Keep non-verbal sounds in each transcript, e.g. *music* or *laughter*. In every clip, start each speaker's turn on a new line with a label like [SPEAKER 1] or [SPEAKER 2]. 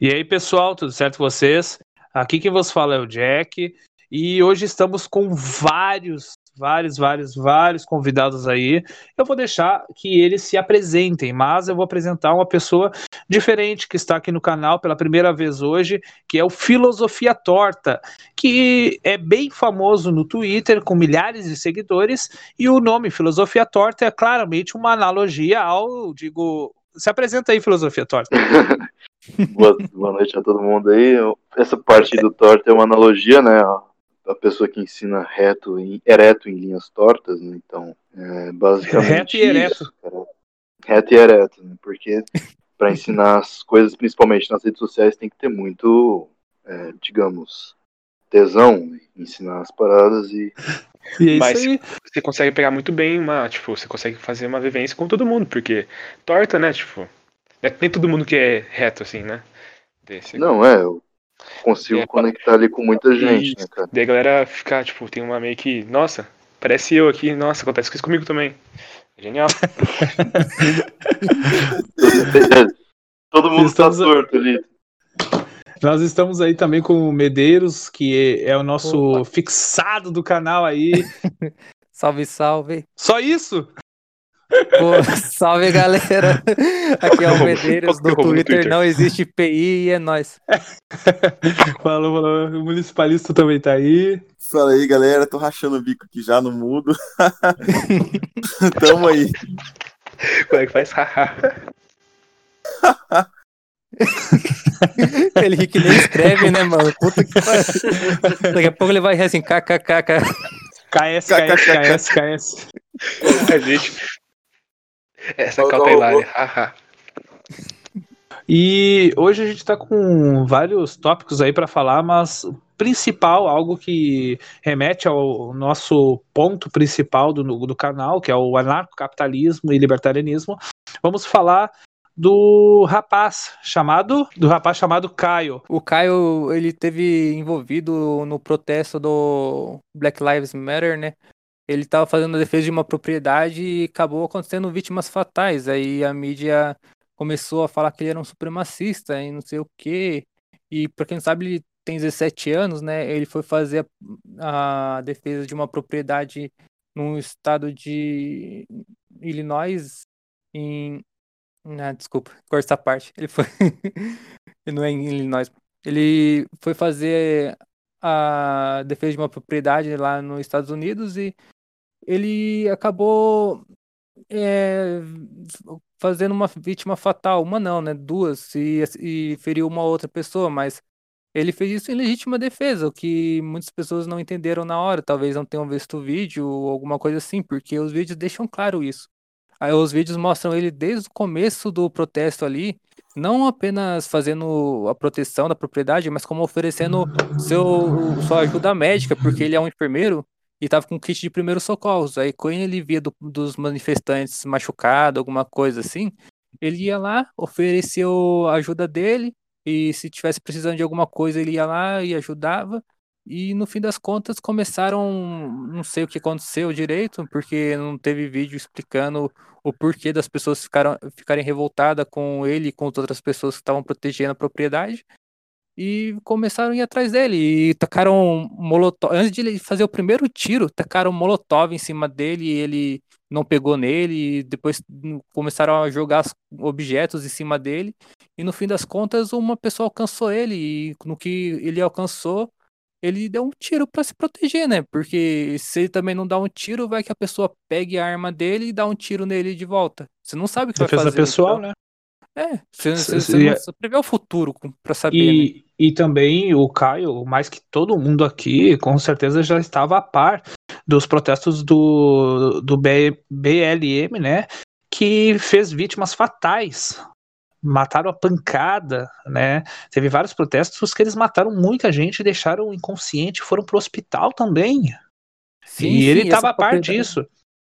[SPEAKER 1] E aí, pessoal, tudo certo com vocês? Aqui quem vos fala é o Jack. E hoje estamos com vários, vários, vários, vários convidados aí. Eu vou deixar que eles se apresentem, mas eu vou apresentar uma pessoa diferente que está aqui no canal pela primeira vez hoje, que é o Filosofia Torta, que é bem famoso no Twitter, com milhares de seguidores, e o nome Filosofia Torta é claramente uma analogia ao, digo, se apresenta aí, Filosofia Torta. *laughs*
[SPEAKER 2] boa, boa, noite a todo mundo aí. Essa parte do torta é uma analogia, né? A pessoa que ensina reto, em, ereto em linhas tortas, né? Então, é basicamente.
[SPEAKER 1] Reto e ereto.
[SPEAKER 2] Isso, reto e ereto, né? Porque para ensinar as coisas, principalmente nas redes sociais, tem que ter muito, é, digamos, tesão em ensinar as paradas e.
[SPEAKER 3] e é Mas você consegue pegar muito bem uma, tipo, você consegue fazer uma vivência com todo mundo, porque torta, né, tipo, é nem todo mundo que é reto, assim, né?
[SPEAKER 2] Desse. Não, é, eu consigo é, conectar ali com muita gente, né, cara?
[SPEAKER 3] Daí a galera fica, tipo, tem uma meio que, nossa, parece eu aqui, nossa, acontece isso comigo também. Genial. *laughs*
[SPEAKER 2] Todo mundo está torto ali.
[SPEAKER 1] Nós estamos aí também com o Medeiros, que é o nosso Opa. fixado do canal aí. *laughs*
[SPEAKER 4] salve, salve.
[SPEAKER 1] Só isso?
[SPEAKER 4] Pô, salve galera! Aqui é o *laughs* Medeiros do Twitter, não existe PI e é nóis. *laughs*
[SPEAKER 1] falou, falou. O municipalista também tá aí.
[SPEAKER 5] Fala aí galera, tô rachando o bico aqui já no mudo. *laughs* Tamo aí.
[SPEAKER 3] Como é que faz?
[SPEAKER 4] ele ri que nem escreve, né, mano? Puta que pariu. Daqui a pouco ele vai assim, kkkk.
[SPEAKER 1] KS, KS, KS, KS.
[SPEAKER 3] A gente, essa é cautelária.
[SPEAKER 1] e hoje a gente está com vários tópicos aí para falar, mas o principal, algo que remete ao nosso ponto principal do, do canal, que é o anarcocapitalismo e libertarianismo, vamos falar do rapaz chamado do rapaz chamado Caio.
[SPEAKER 4] O Caio ele teve envolvido no protesto do Black Lives Matter, né? Ele estava fazendo a defesa de uma propriedade e acabou acontecendo vítimas fatais. Aí a mídia começou a falar que ele era um supremacista e não sei o quê. E para quem sabe, ele tem 17 anos, né? Ele foi fazer a, a defesa de uma propriedade no estado de Illinois, em. Ah, desculpa, corta essa parte. Ele foi. *laughs* não é em Illinois. Ele foi fazer a defesa de uma propriedade lá nos Estados Unidos e ele acabou é, fazendo uma vítima fatal, uma não, né? Duas, e, e feriu uma outra pessoa, mas ele fez isso em legítima defesa, o que muitas pessoas não entenderam na hora, talvez não tenham visto o vídeo ou alguma coisa assim, porque os vídeos deixam claro isso. Aí os vídeos mostram ele desde o começo do protesto ali, não apenas fazendo a proteção da propriedade, mas como oferecendo seu, sua ajuda médica, porque ele é um enfermeiro e tava com kit de primeiros socorros. Aí quando ele via do, dos manifestantes machucados, alguma coisa assim, ele ia lá, oferecia a ajuda dele, e se tivesse precisando de alguma coisa, ele ia lá e ajudava. E no fim das contas começaram, não sei o que aconteceu direito, porque não teve vídeo explicando o porquê das pessoas ficaram, ficarem revoltadas com ele e com as outras pessoas que estavam protegendo a propriedade e começaram a ir atrás dele e tacaram molotov. Antes de ele fazer o primeiro tiro, tacaram molotov em cima dele e ele não pegou nele. E depois começaram a jogar objetos em cima dele. E no fim das contas, uma pessoa alcançou ele e no que ele alcançou, ele deu um tiro para se proteger, né? Porque se ele também não dá um tiro, vai que a pessoa pegue a arma dele e dá um tiro nele de volta. Você não sabe o que Defesa vai fazer.
[SPEAKER 1] pessoal, então. né?
[SPEAKER 4] É, você, você, você, você prevê o futuro para saber.
[SPEAKER 1] E,
[SPEAKER 4] né?
[SPEAKER 1] E também o Caio, mais que todo mundo aqui, com certeza já estava a par dos protestos do, do BLM, né? Que fez vítimas fatais. Mataram a pancada, né? Teve vários protestos que eles mataram muita gente, deixaram inconsciente, foram pro hospital também. Sim, e sim, ele estava a par disso.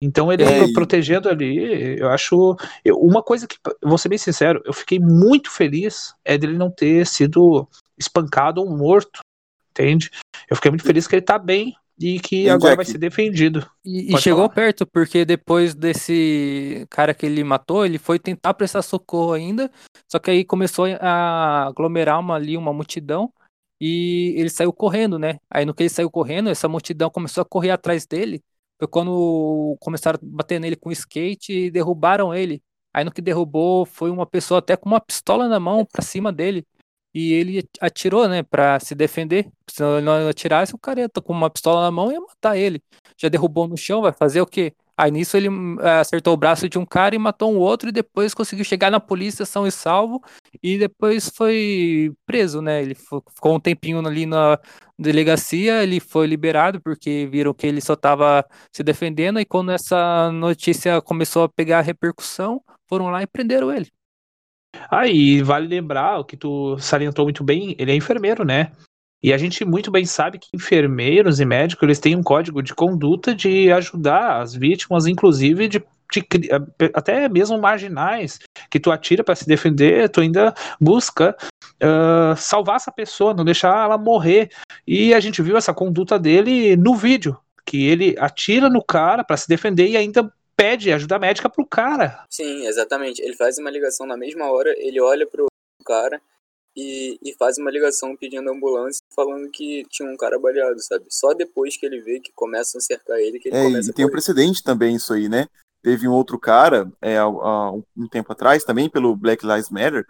[SPEAKER 1] Então ele é, protegendo ali, eu acho. Eu, uma coisa que, vou ser bem sincero, eu fiquei muito feliz é dele não ter sido espancado ou morto, entende? Eu fiquei muito feliz que ele tá bem, e que agora
[SPEAKER 5] Jack?
[SPEAKER 1] vai ser defendido.
[SPEAKER 4] E, e chegou
[SPEAKER 1] falar.
[SPEAKER 4] perto, porque depois desse cara que ele matou, ele foi tentar prestar socorro ainda, só que aí começou a aglomerar uma, ali uma multidão e ele saiu correndo, né? Aí no que ele saiu correndo, essa multidão começou a correr atrás dele, foi quando começaram a bater nele com skate e derrubaram ele. Aí no que derrubou foi uma pessoa até com uma pistola na mão pra cima dele. E ele atirou, né, pra se defender. Se ele não atirasse, o cara ia com uma pistola na mão e ia matar ele já derrubou no chão, vai fazer o quê? Aí nisso ele hum, acertou o braço de um cara e matou um outro, e depois conseguiu chegar na polícia são e salvo, e depois foi preso, né? Ele ficou um tempinho ali na delegacia, ele foi liberado porque viram que ele só estava se defendendo, e quando essa notícia começou a pegar repercussão, foram lá e prenderam ele.
[SPEAKER 1] Ah, e vale lembrar o que tu salientou muito bem, ele é enfermeiro, né? E a gente muito bem sabe que enfermeiros e médicos, eles têm um código de conduta de ajudar as vítimas, inclusive de, de cri- até mesmo marginais, que tu atira para se defender, tu ainda busca ah, salvar essa pessoa, não deixar ela morrer. E a gente viu essa conduta dele no vídeo, que ele atira no cara para se defender e ainda pede ajuda médica pro cara.
[SPEAKER 6] Sim, exatamente. Ele faz uma ligação na mesma hora, ele olha pro cara e, e faz uma ligação pedindo ambulância, falando que tinha um cara baleado, sabe? Só depois que ele vê que começam a cercar ele, que ele
[SPEAKER 5] É,
[SPEAKER 6] começa
[SPEAKER 5] e
[SPEAKER 6] a
[SPEAKER 5] tem um precedente também isso aí, né? Teve um outro cara, é, há- um tempo atrás, também pelo Black Lives Matter,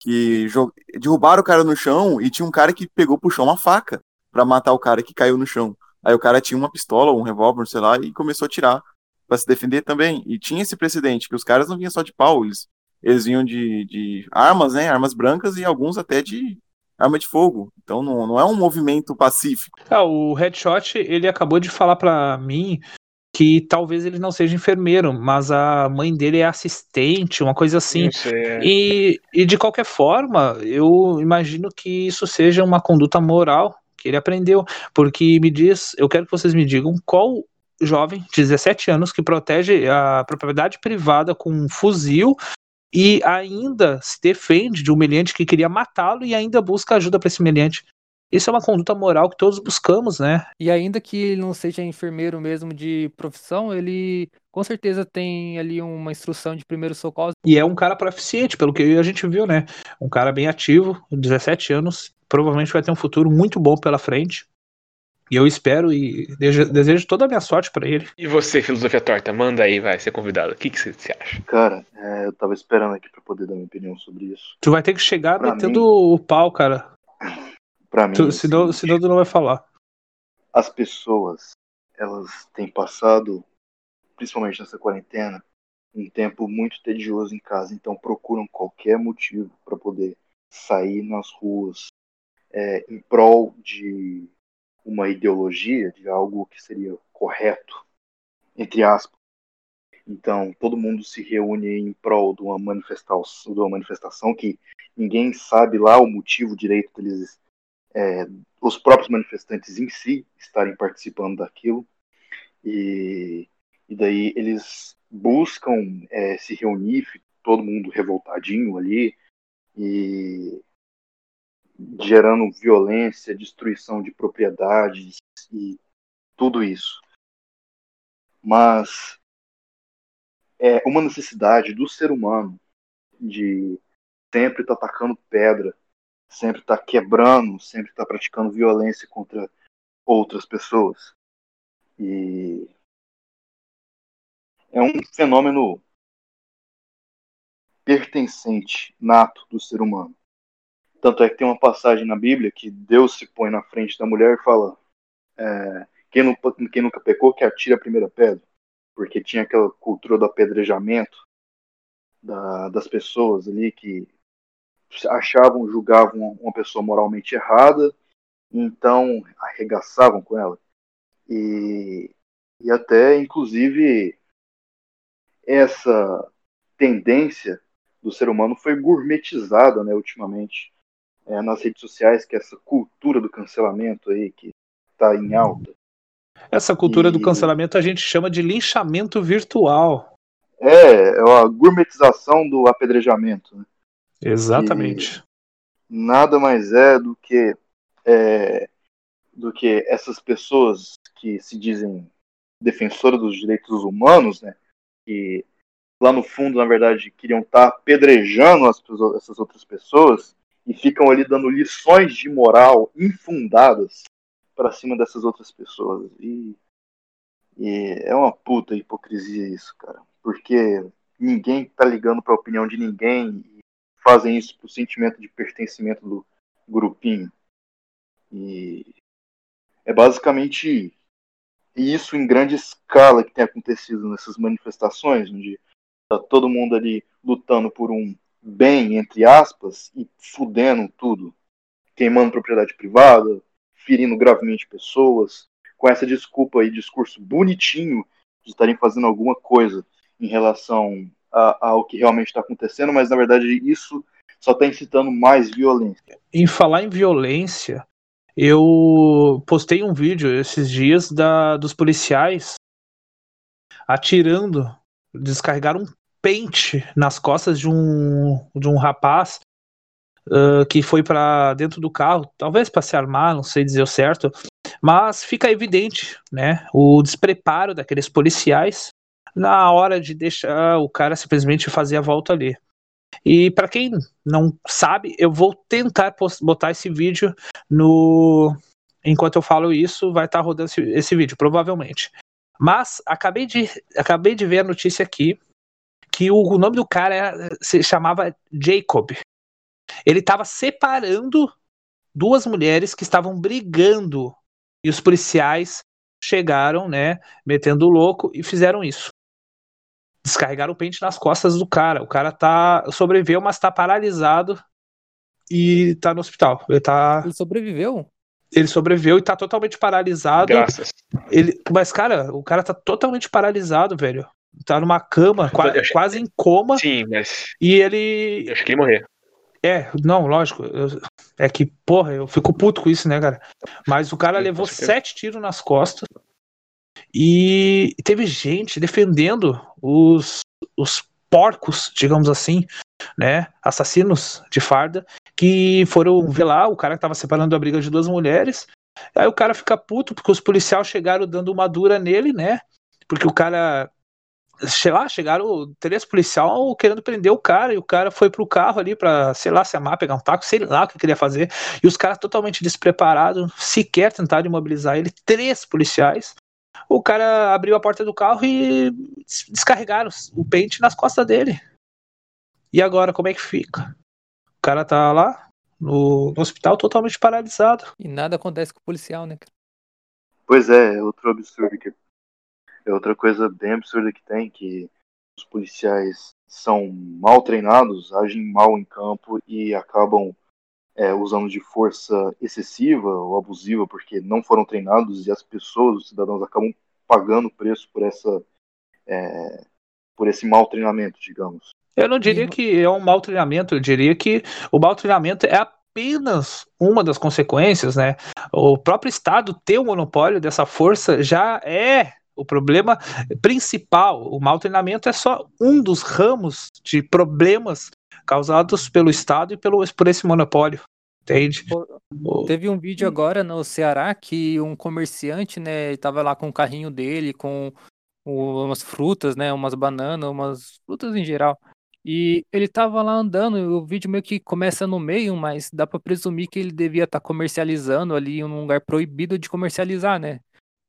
[SPEAKER 5] que jo- derrubaram o cara no chão e tinha um cara que pegou, puxou uma faca pra matar o cara que caiu no chão. Aí o cara tinha uma pistola, um revólver, sei lá, e começou a atirar pra se defender também. E tinha esse precedente, que os caras não vinham só de pau, eles, eles vinham de, de armas, né? Armas brancas e alguns até de arma de fogo. Então não, não é um movimento pacífico.
[SPEAKER 1] Ah, o Headshot, ele acabou de falar pra mim que talvez ele não seja enfermeiro, mas a mãe dele é assistente, uma coisa assim.
[SPEAKER 3] É.
[SPEAKER 1] E, e de qualquer forma, eu imagino que isso seja uma conduta moral que ele aprendeu, porque me diz, eu quero que vocês me digam qual jovem de 17 anos que protege a propriedade privada com um fuzil e ainda se defende de um humilhante que queria matá-lo e ainda busca ajuda para esse humilhante. Isso é uma conduta moral que todos buscamos, né?
[SPEAKER 4] E ainda que ele não seja enfermeiro mesmo de profissão, ele com certeza tem ali uma instrução de primeiros socorros.
[SPEAKER 1] E é um cara proficiente, pelo que a gente viu, né? Um cara bem ativo, 17 anos, provavelmente vai ter um futuro muito bom pela frente. E eu espero e desejo, desejo toda a minha sorte pra ele.
[SPEAKER 3] E você, Filosofia Torta, manda aí, vai ser convidado. O que que você você acha?
[SPEAKER 2] Cara, é, eu tava esperando aqui pra poder dar minha opinião sobre isso.
[SPEAKER 1] Tu vai ter que chegar
[SPEAKER 2] Pra
[SPEAKER 1] metendo o pau, cara. *laughs*
[SPEAKER 2] Pra mim,
[SPEAKER 1] Tu,
[SPEAKER 2] o
[SPEAKER 1] senão, senão tu não vai falar.
[SPEAKER 2] as pessoas, elas têm passado, principalmente nessa quarentena, um tempo muito tedioso em casa, então procuram qualquer motivo para poder sair nas ruas é, em prol de uma ideologia, de algo que seria correto, entre aspas. Então, todo mundo se reúne em prol de uma manifestação, de uma manifestação que ninguém sabe lá o motivo direito deles é, os próprios manifestantes em si estarem participando daquilo e, e daí eles buscam é, se reunir, todo mundo revoltadinho ali e gerando violência, destruição de propriedades e tudo isso. Mas é uma necessidade do ser humano de sempre estar atacando pedra sempre está quebrando, sempre está praticando violência contra outras pessoas. E é um fenômeno pertencente, nato do ser humano. Tanto é que tem uma passagem na Bíblia que Deus se põe na frente da mulher e fala: é, quem, não, quem nunca pecou, que atire a primeira pedra. Porque tinha aquela cultura do apedrejamento da, das pessoas ali que achavam, julgavam uma pessoa moralmente errada, então arregaçavam com ela. E, e até, inclusive, essa tendência do ser humano foi gourmetizada né, ultimamente é, nas redes sociais, que é essa cultura do cancelamento aí que está em alta.
[SPEAKER 1] Essa cultura
[SPEAKER 2] E-
[SPEAKER 1] do cancelamento a gente chama de linchamento virtual.
[SPEAKER 2] É, é a gourmetização do apedrejamento. Né?
[SPEAKER 1] Exatamente.
[SPEAKER 2] nada mais é do que é, do que essas pessoas que se dizem defensoras dos direitos humanos, né? Que lá no fundo, na verdade, queriam estar apedrejando as, essas outras pessoas e ficam ali dando lições de moral infundadas para cima dessas outras pessoas. E, e, é uma puta hipocrisia isso, cara. Porque ninguém tá ligando para a opinião de ninguém e fazem isso pro sentimento de pertencimento do grupinho. E é basicamente isso em grande escala que tem acontecido nessas manifestações, onde tá todo mundo ali lutando por um bem, entre aspas, e fudendo tudo. Queimando propriedade privada, ferindo gravemente pessoas, com essa desculpa e discurso bonitinho de estarem fazendo alguma coisa em relação ao que realmente está acontecendo, mas na verdade isso só está incitando mais violência.
[SPEAKER 1] Em falar em violência, eu postei um vídeo esses dias da, dos policiais atirando, descarregaram um pente nas costas de um, de um rapaz uh, que foi para dentro do carro, talvez para se armar, não sei dizer o certo, mas fica evidente, né, o despreparo daqueles policiais na hora de deixar o cara simplesmente fazer a volta ali. E para quem não sabe, eu vou tentar botar esse vídeo no. Enquanto eu falo isso, vai estar tá rodando esse, esse, vídeo, provavelmente. Mas acabei de, acabei de ver a notícia aqui que o, o nome do cara era, se chamava Jacob. Ele estava separando duas mulheres que estavam brigando e os policiais chegaram, né, metendo o louco e fizeram isso. Descarregaram o pente nas costas do cara. O cara tá sobreviveu, mas tá paralisado e tá no hospital. Ele tá
[SPEAKER 4] Ele sobreviveu?
[SPEAKER 1] Ele sobreviveu e tá totalmente paralisado.
[SPEAKER 3] Graças.
[SPEAKER 1] Ele, mas cara, o cara tá totalmente paralisado, velho. Tá numa cama, quase, quase em coma.
[SPEAKER 3] Sim, mas
[SPEAKER 1] E ele
[SPEAKER 3] eu achei que ele morrer.
[SPEAKER 1] É, não, lógico. eu- é que, porra, eu fico puto com isso, né, cara? Mas o cara
[SPEAKER 3] com
[SPEAKER 1] levou sete tiros nas costas e teve gente defendendo os, os porcos, digamos assim, né? Assassinos de farda, que foram ver lá, o cara que tava separando a briga de duas mulheres. Aí o cara fica puto porque os policiais chegaram dando uma dura nele, né? Porque o cara sei lá, chegaram três policiais querendo prender o cara, e o cara foi pro carro ali pra, sei lá, se amar, pegar um taco, sei lá o que queria fazer, e os caras totalmente despreparados, sequer tentaram imobilizar ele, três policiais. O cara abriu a porta do carro e des- descarregaram o pente nas costas dele. E agora, como é que fica? O cara tá lá no, no hospital totalmente paralisado.
[SPEAKER 4] E nada acontece com o policial, né, cara?
[SPEAKER 2] Pois é, é outro absurdo que é outra coisa bem absurda que tem que os policiais são mal treinados, agem mal em campo e acabam é, usando de força excessiva ou abusiva porque não foram treinados e as pessoas, os cidadãos acabam pagando o preço por essa é, por esse mau treinamento, digamos.
[SPEAKER 1] Eu não diria que é um mau treinamento, eu diria que o mau treinamento é apenas uma das consequências, né? O próprio Estado ter o monopólio dessa força já é o problema principal. O mau treinamento é só um dos ramos de problemas causados pelo Estado e pelo, por esse monopólio. Entende?
[SPEAKER 4] Teve um vídeo agora no Ceará que um comerciante, né, ele tava lá com o carrinho dele, com umas frutas, né, umas bananas, umas frutas em geral. E ele tava lá andando, e o vídeo meio que começa no meio, mas dá pra presumir que ele devia estar comercializando ali em um lugar proibido de comercializar, né?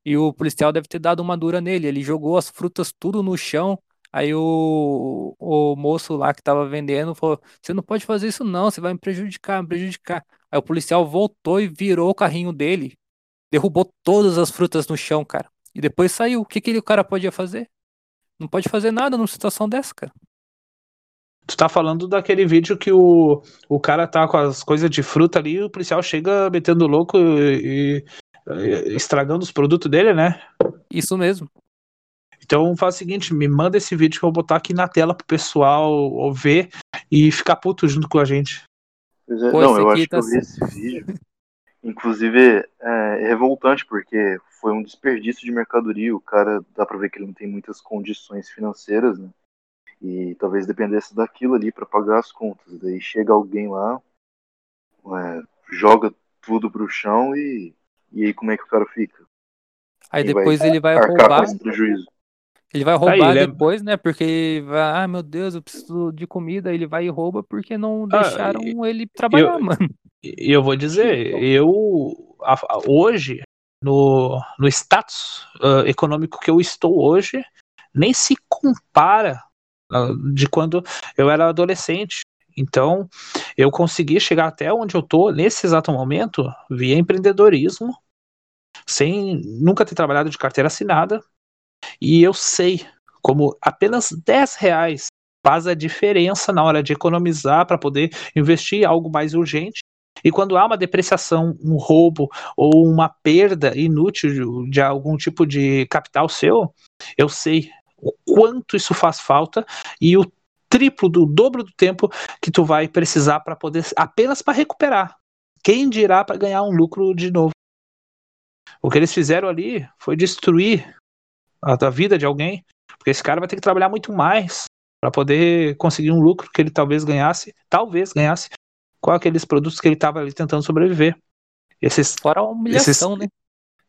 [SPEAKER 4] E o policial deve ter dado uma dura nele. Ele jogou as frutas tudo no chão. Aí o, o moço lá que tava vendendo falou: Você não pode fazer isso, não, você vai me prejudicar, me prejudicar. Aí o policial voltou e virou o carrinho dele, derrubou todas as frutas no chão, cara. E depois saiu. O que, que o cara podia fazer? Não pode fazer nada numa situação dessa, cara.
[SPEAKER 1] Tu tá falando daquele vídeo que o, o cara tá com as coisas de fruta ali e o policial chega metendo louco e estragando os produtos dele, né?
[SPEAKER 4] Isso mesmo.
[SPEAKER 1] Então faz o seguinte, me manda esse vídeo que eu vou botar aqui na tela pro pessoal ver e ficar puto junto com a gente.
[SPEAKER 2] Pois é,
[SPEAKER 4] Pô,
[SPEAKER 2] não, eu acho que
[SPEAKER 4] tá
[SPEAKER 2] eu vi esse vídeo. Inclusive, é, é revoltante, porque foi um desperdício de mercadoria. O cara, dá pra ver que ele não tem muitas condições financeiras, né? E talvez dependesse daquilo ali pra pagar as contas. Daí chega alguém lá, é, joga tudo pro chão e, e aí como é que o cara fica?
[SPEAKER 4] Aí
[SPEAKER 2] Quem
[SPEAKER 4] depois ele vai
[SPEAKER 2] arcar com
[SPEAKER 4] roubar.
[SPEAKER 2] esse prejuízo.
[SPEAKER 4] Ele vai roubar
[SPEAKER 1] ele é-
[SPEAKER 4] depois, né? Porque vai, ah, meu Deus, eu preciso de comida. Ele vai e rouba porque não
[SPEAKER 1] Ah,
[SPEAKER 4] deixaram ele trabalhar, mano.
[SPEAKER 1] E eu vou dizer, eu a- a- hoje, no, no status ah, econômico que eu estou hoje, nem se compara ah, de quando eu era adolescente. Então, eu consegui chegar até onde eu tô nesse exato momento via empreendedorismo, sem nunca ter trabalhado de carteira assinada. E eu sei como apenas 10 reais faz a diferença na hora de economizar para poder investir em algo mais urgente. E quando há uma depreciação, um roubo ou uma perda inútil de, de algum tipo de capital seu, eu sei o quanto isso faz falta e o triplo do dobro do tempo que tu vai precisar para poder apenas para recuperar. Quem dirá para ganhar um lucro de novo? O que eles fizeram ali foi destruir a, a vida de alguém, porque esse cara vai ter que trabalhar muito mais para poder conseguir um lucro que ele talvez ganhasse, talvez ganhasse com aqueles produtos que ele estava ali tentando sobreviver. Esses
[SPEAKER 4] Fora a humilhação, né?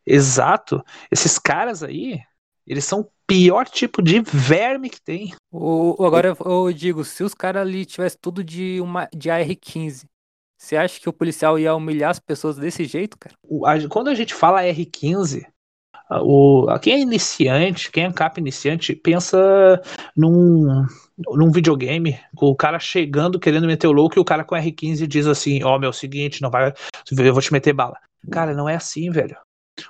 [SPEAKER 1] Exato. Esses caras aí, eles são pior tipo de verme que tem.
[SPEAKER 4] O, agora eu, eu digo, se os caras ali tivessem tudo de uma de AR-15, você acha que o policial ia humilhar as pessoas desse jeito, cara?
[SPEAKER 1] Quando a gente fala R15, a- o, quem é iniciante, quem é cap iniciante, pensa num, num videogame, com o cara chegando querendo meter o louco e o cara com R15 diz assim: Ó, meu, seguinte, não vai, eu vou te meter bala. Cara, não é assim, velho.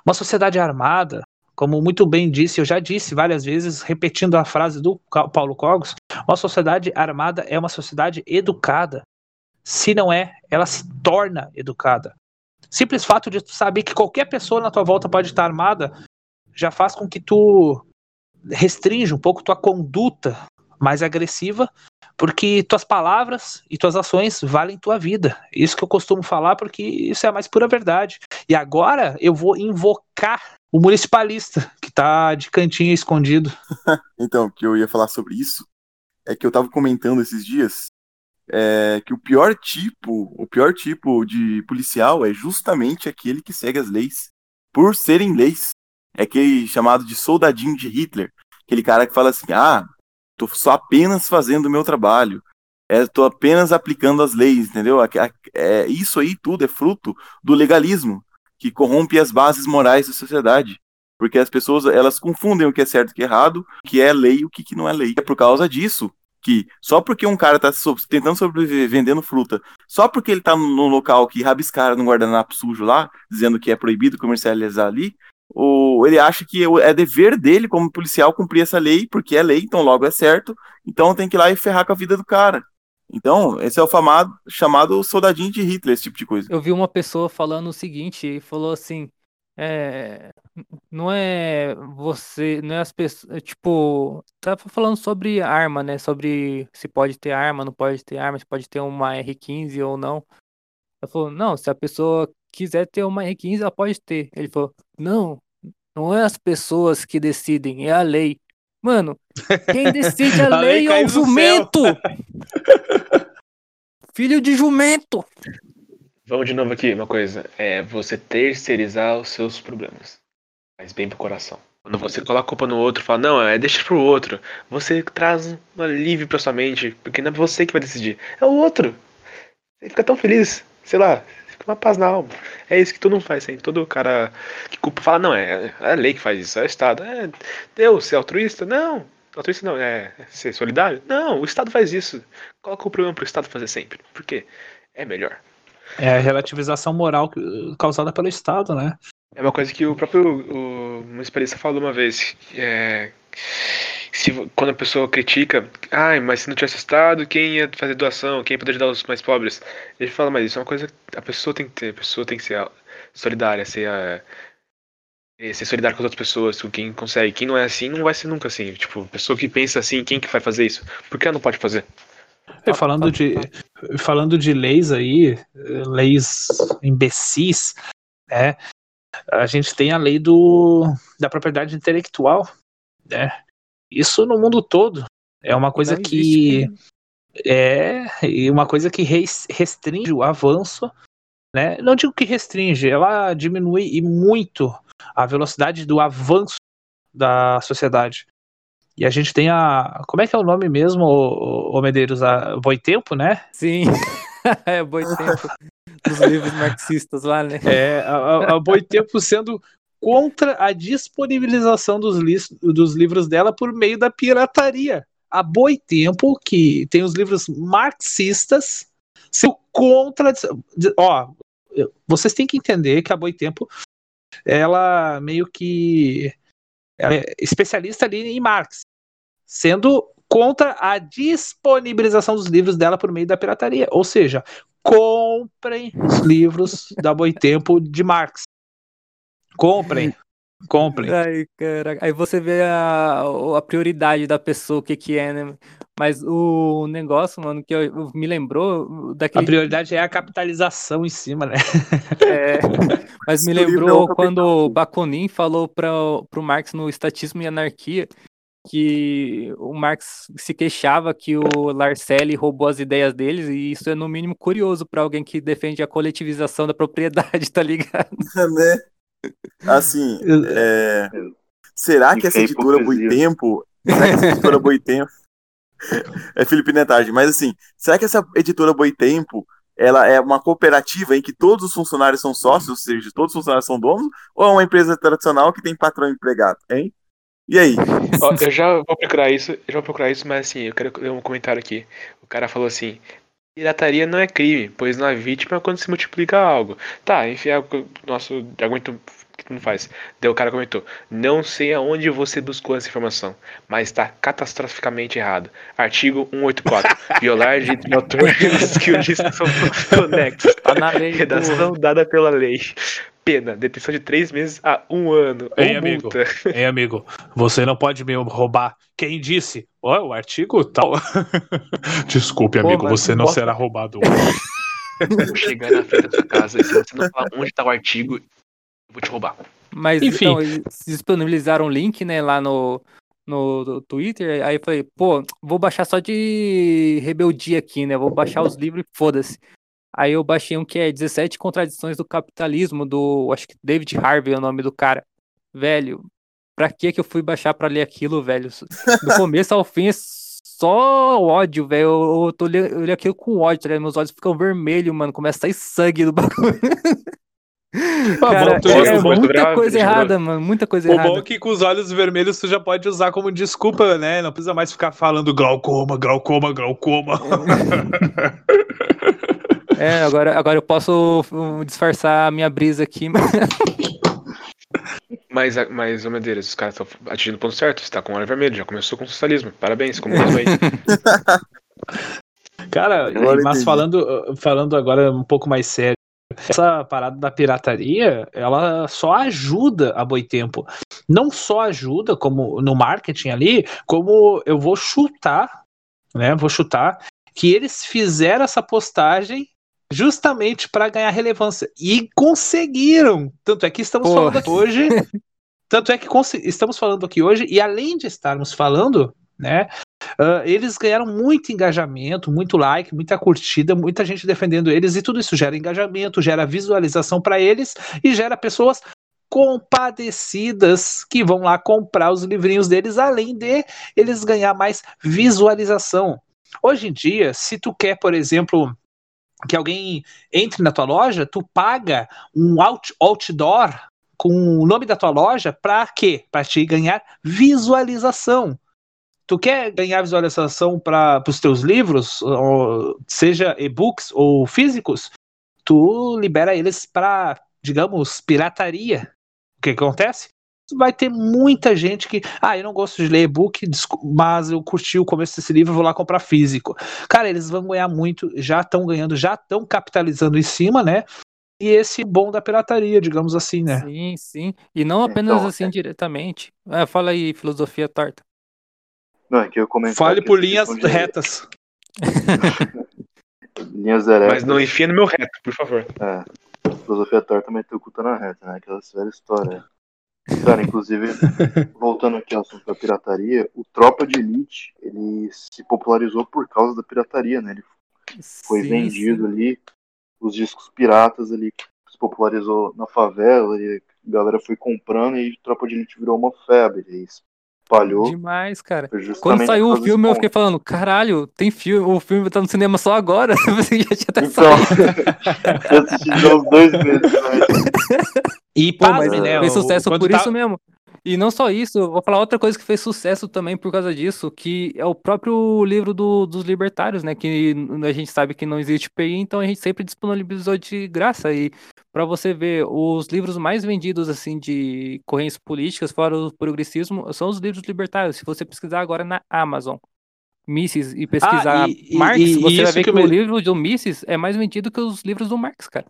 [SPEAKER 1] Uma sociedade armada, como muito bem disse, eu já disse várias vezes, repetindo a frase do Paulo Cogos, uma sociedade armada é uma sociedade educada. Se não é, ela se torna educada. Simples fato de tu saber que qualquer pessoa na tua volta pode estar armada já faz com que tu restrinja um pouco tua conduta mais agressiva, porque tuas palavras e tuas ações valem tua vida. Isso que eu costumo falar porque isso é a mais pura verdade. E agora eu vou invocar o municipalista que tá de cantinho escondido. *laughs*
[SPEAKER 5] Então, o que eu ia falar sobre isso é que eu tava comentando esses dias é, que o pior tipo, o pior tipo de policial é justamente aquele que segue as leis por serem leis. É aquele chamado de soldadinho de Hitler, aquele cara que fala assim: "Ah, tô só apenas fazendo o meu trabalho. É, tô apenas aplicando as leis, entendeu? A- É, isso aí tudo é fruto do legalismo que corrompe as bases morais da sociedade. Porque as pessoas elas confundem o que é certo e o que é errado, o que é lei e o que, não é lei. É por causa disso que só porque um cara tá tentando sobreviver vendendo fruta, só porque ele tá no local que rabiscaram num guardanapo sujo lá, dizendo que é proibido comercializar ali, ou ele acha que é dever dele como policial cumprir essa lei, porque é lei, então logo é certo, então tem que ir lá e ferrar com a vida do cara. Então, esse é o famado, chamado soldadinho de Hitler, esse tipo de coisa.
[SPEAKER 4] Eu vi uma pessoa falando o seguinte, e falou assim, é, não é você, não é as pessoas, tipo, tava falando sobre arma, né, sobre se pode ter arma, não pode ter arma, se pode ter uma R15 ou não. Ela falou, não, se a pessoa quiser ter uma R15, ela pode ter. Ele falou, não, não é as pessoas que decidem, é a lei. Mano, quem decide a, *laughs*
[SPEAKER 1] A lei
[SPEAKER 4] lei é o jumento! *laughs* Filho de jumento!
[SPEAKER 3] Vamos de novo aqui, uma coisa. É você terceirizar os seus problemas. Faz bem pro coração. Quando você coloca a culpa no outro, fala, não, é deixa pro outro. Você traz um alívio pra sua mente, porque não é você que vai decidir, é o outro. Você fica tão feliz, sei lá, fica uma paz na alma. É isso que todo mundo faz, hein? Todo cara que culpa fala, não, é, é a lei que faz isso, é o Estado. É Deus, ser altruísta? Não. Altruísta não, é ser solidário? Não, o Estado faz isso. Coloca o problema pro Estado fazer sempre. Por quê? É melhor.
[SPEAKER 1] É a relativização moral causada pelo Estado, né?
[SPEAKER 3] É uma coisa que o próprio o, um especialista falou uma vez. É, se, quando a pessoa critica, ai, mas se não tivesse Estado, quem ia fazer doação? Quem ia poder ajudar os mais pobres? Ele fala, mas isso é uma coisa que a pessoa tem que ter. A pessoa tem que ser solidária, ser, a, ser solidária com as outras pessoas, com quem consegue. Quem não é assim, não vai ser nunca assim. Tipo, pessoa que pensa assim, quem que vai fazer isso? Por que ela não pode fazer?
[SPEAKER 1] E falando de, falando de leis aí, leis imbecis, né? A gente tem a lei do, da propriedade intelectual, né? Isso no mundo todo é uma coisa que é e uma coisa que res- restringe o avanço, né? Não digo que restringe, ela diminui e muito a velocidade do avanço da sociedade. E a gente tem a. Como é que é o nome mesmo, o, Medeiros? A Boitempo, né?
[SPEAKER 4] Sim. *laughs* é, Boitempo. Dos livros marxistas lá, né?
[SPEAKER 1] É, a, a Boitempo sendo contra a disponibilização dos, li dos livros dela por meio da pirataria. A Boitempo, que tem os livros marxistas, sendo contra. Ó, vocês têm que entender que a Boitempo ela meio que é especialista ali em Marx, sendo contra a disponibilização dos livros dela por meio da pirataria. Ou seja, comprem os livros da Boitempo de Marx. Comprem. Comprem.
[SPEAKER 4] Ai, caraca. Aí você vê a, a prioridade da pessoa, o que que é, né? Mas o negócio, mano, que eu, eu me lembrou daquele...
[SPEAKER 1] A prioridade é a capitalização em cima, né?
[SPEAKER 4] É, mas me *laughs* lembrou quando o Bakunin falou para pro Marx no Estatismo e Anarquia que o Marx se queixava que o Larcelli roubou as ideias deles, e isso é no mínimo curioso para alguém que defende a coletivização da propriedade, *laughs* tá ligado?
[SPEAKER 5] né? Assim, é... será que essa editora Boitempo, será que essa editora Boitempo *laughs* é Felipe Netagem, mas assim, será que essa editora Boitempo ela é uma cooperativa em que todos os funcionários são sócios, ou seja, todos os funcionários são donos, ou é uma empresa tradicional que tem patrão empregado, hein? E aí?
[SPEAKER 3] Ó, eu já vou procurar isso, eu já vou procurar isso, mas assim, eu quero ler um comentário aqui. O cara falou assim: pirataria não é crime, pois não é vítima quando se multiplica algo. Tá, enfim, é nosso argumento que não faz. Daí o cara comentou: Não sei aonde você buscou essa informação, mas está catastroficamente errado. Artigo 184. *laughs* Violar de autor que o disco são conexos. Tá na lei. Redação dada pela lei. Pena, detenção de três meses a um ano.
[SPEAKER 1] Ei, amigo. Multa. Ei, amigo. Você não pode me roubar. Quem disse? Ó, oh, o artigo tal. *laughs* Desculpe, amigo, Pô, você não posso... será roubado. *laughs*
[SPEAKER 3] Vou chegar na frente da sua casa e se você não falar onde está o artigo, vou te roubar.
[SPEAKER 4] Mas Enfim. então, eles disponibilizaram o link, né, lá no, no Twitter. Aí eu falei, pô, vou baixar só de rebeldia aqui, né? Vou baixar os livros e foda-se. Aí eu baixei um que é 17 Contradições do Capitalismo, do. Acho que David Harvey é o nome do cara. Velho, pra que que eu fui baixar pra ler aquilo, velho? Do começo ao fim é só ódio, velho. Eu, eu tô lendo aquilo com ódio, tá ligado? Meus olhos ficam vermelhos, mano. Começa a sair sangue do bagulho. *laughs* Cara, é muita coisa errada, mano. Muita coisa
[SPEAKER 1] o
[SPEAKER 4] errada.
[SPEAKER 1] O bom é que com os olhos vermelhos tu já pode usar como desculpa, né? Não precisa mais ficar falando glaucoma, glaucoma, glaucoma.
[SPEAKER 4] É, agora, agora eu posso disfarçar a minha brisa aqui.
[SPEAKER 3] Mas, *laughs* mas, ô Medeiros, os caras estão atingindo o ponto certo. Você tá com o olho vermelho, já começou com o socialismo. Parabéns, comunismo aí. *laughs*
[SPEAKER 1] Cara, mas falando, falando agora um pouco mais sério, essa parada da pirataria, ela só ajuda a Boitempo. Não só ajuda como no marketing ali, como eu vou chutar, né? Vou chutar que eles fizeram essa postagem justamente para ganhar relevância e conseguiram. Tanto é que estamos Porra. falando aqui hoje. tanto é que estamos falando aqui hoje e além de estarmos falando, né? Uh, eles ganharam muito engajamento, muito like, muita curtida, muita gente defendendo eles, e tudo isso gera engajamento, gera visualização para eles e gera pessoas compadecidas que vão lá comprar os livrinhos deles, além de eles ganhar mais visualização. Hoje em dia, se tu quer, por exemplo, que alguém entre na tua loja, tu paga um out, outdoor com o nome da tua loja para quê? Para te ganhar visualização tu quer ganhar visualização para os teus livros, ou, seja e-books ou físicos, tu libera eles para, digamos, pirataria. O que acontece? Vai ter muita gente que, ah, eu não gosto de ler e-book, mas eu curti o começo desse livro, vou lá comprar físico. Cara, eles vão ganhar muito, já estão ganhando, já estão capitalizando em cima, né? E esse bom da pirataria, digamos assim, né?
[SPEAKER 4] Sim, sim. E não apenas então, assim é... diretamente. É, fala aí, filosofia torta.
[SPEAKER 2] Não, é que eu comentar
[SPEAKER 1] Fale por linhas de... retas. *laughs*
[SPEAKER 2] linhas eretas.
[SPEAKER 3] Mas não enfia no meu reto, por favor.
[SPEAKER 2] É. Filosofia torta meteu o cu na reta, né? Aquela velha história. Cara, inclusive, *laughs* voltando aqui ao assunto da pirataria, o Tropa de Elite, ele se popularizou por causa da pirataria, né? Ele foi sim, vendido sim. ali, os discos piratas ali, popularizou na favela e a galera foi comprando e Tropa de Elite virou uma febre. E espalhou.
[SPEAKER 4] Demais, cara. Quando saiu o filme, eu fiquei falando, caralho, tem filme, o filme tá no cinema só agora. *laughs* Você já tinha até.
[SPEAKER 2] Então,
[SPEAKER 4] saído. *laughs*
[SPEAKER 2] eu assisti já uns dois meses, né?
[SPEAKER 1] E
[SPEAKER 4] Pô, mas
[SPEAKER 1] pasme, né?
[SPEAKER 4] fez sucesso por
[SPEAKER 1] tá-
[SPEAKER 4] isso mesmo. E não só isso, eu vou falar outra coisa que fez sucesso também por causa disso, que é o próprio livro do- dos libertários, né? Que a gente sabe que não existe PI, então a gente sempre disponibilizou de graça. E pra você ver, os livros mais vendidos, assim, de correntes políticas, fora o progressismo, são os livros libertários. Se você pesquisar agora na Amazon, Mises, e pesquisar
[SPEAKER 1] Ah, e- e-
[SPEAKER 4] Marx,
[SPEAKER 1] e
[SPEAKER 4] você vai ver
[SPEAKER 1] que
[SPEAKER 4] que,
[SPEAKER 1] eu
[SPEAKER 4] o livro do Mises é mais vendido que os livros do Marx, cara.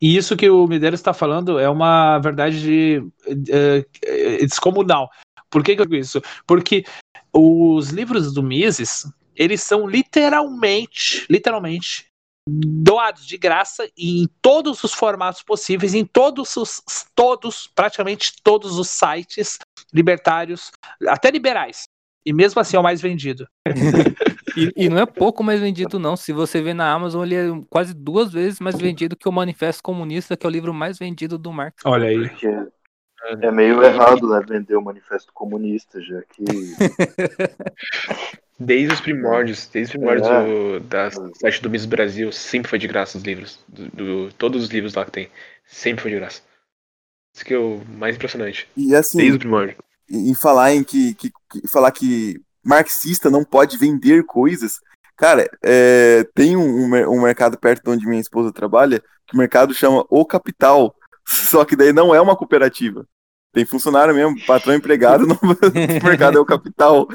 [SPEAKER 1] E isso que o Medeiros está falando é uma verdade de, eh, eh, descomunal. Por que, que eu digo isso? Porque os livros do Mises, eles são literalmente, literalmente, doados de graça em todos os formatos possíveis, em todos os, todos, praticamente todos os sites libertários, até liberais. E mesmo assim é o mais vendido. *laughs*
[SPEAKER 4] E, e não é pouco mais vendido, não. Se você vê na Amazon, ele é quase duas vezes mais vendido que o Manifesto Comunista, que é o livro mais vendido do Marx.
[SPEAKER 1] Olha aí.
[SPEAKER 2] Porque é meio errado, né, vender o manifesto comunista, já que *laughs*
[SPEAKER 3] Desde os primórdios, desde os primórdios
[SPEAKER 2] É.
[SPEAKER 3] do, da site do Miss Brasil, sempre foi de graça os livros. Do, do- todos os livros lá que tem, sempre foi de graça. Isso que é o mais impressionante.
[SPEAKER 5] E assim,
[SPEAKER 3] Desde o primórdio.
[SPEAKER 5] e, e falar em que, que- que- falar que marxista não pode vender coisas. Cara, é, tem um, um mer- mercado perto de onde minha esposa trabalha, que o mercado chama O Capital. *laughs* Só que daí não é uma cooperativa. Tem funcionário mesmo, patrão empregado, *laughs* não, o mercado é o capital.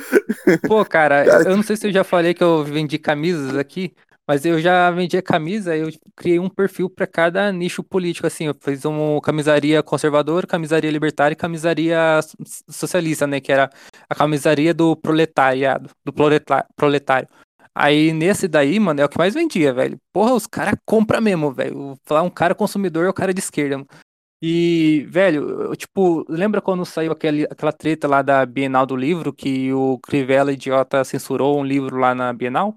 [SPEAKER 4] Pô, cara, *laughs*
[SPEAKER 5] Cara,
[SPEAKER 4] eu não sei se eu já falei que eu vendi camisas aqui, mas eu já vendi a camisa, eu criei um perfil para cada nicho político, assim, eu fiz uma camisaria conservadora, camisaria libertária e camisaria so- socialista, né, que era a camisaria do proletariado, do proletário. Aí nesse daí, mano, é o que mais vendia, velho. Porra, os caras compram mesmo, velho. Falar um cara consumidor é o cara de esquerda, mano. E, velho, eu, tipo, lembra quando saiu aquele, aquela treta lá da Bienal do livro, que o Crivella idiota censurou um livro lá na Bienal?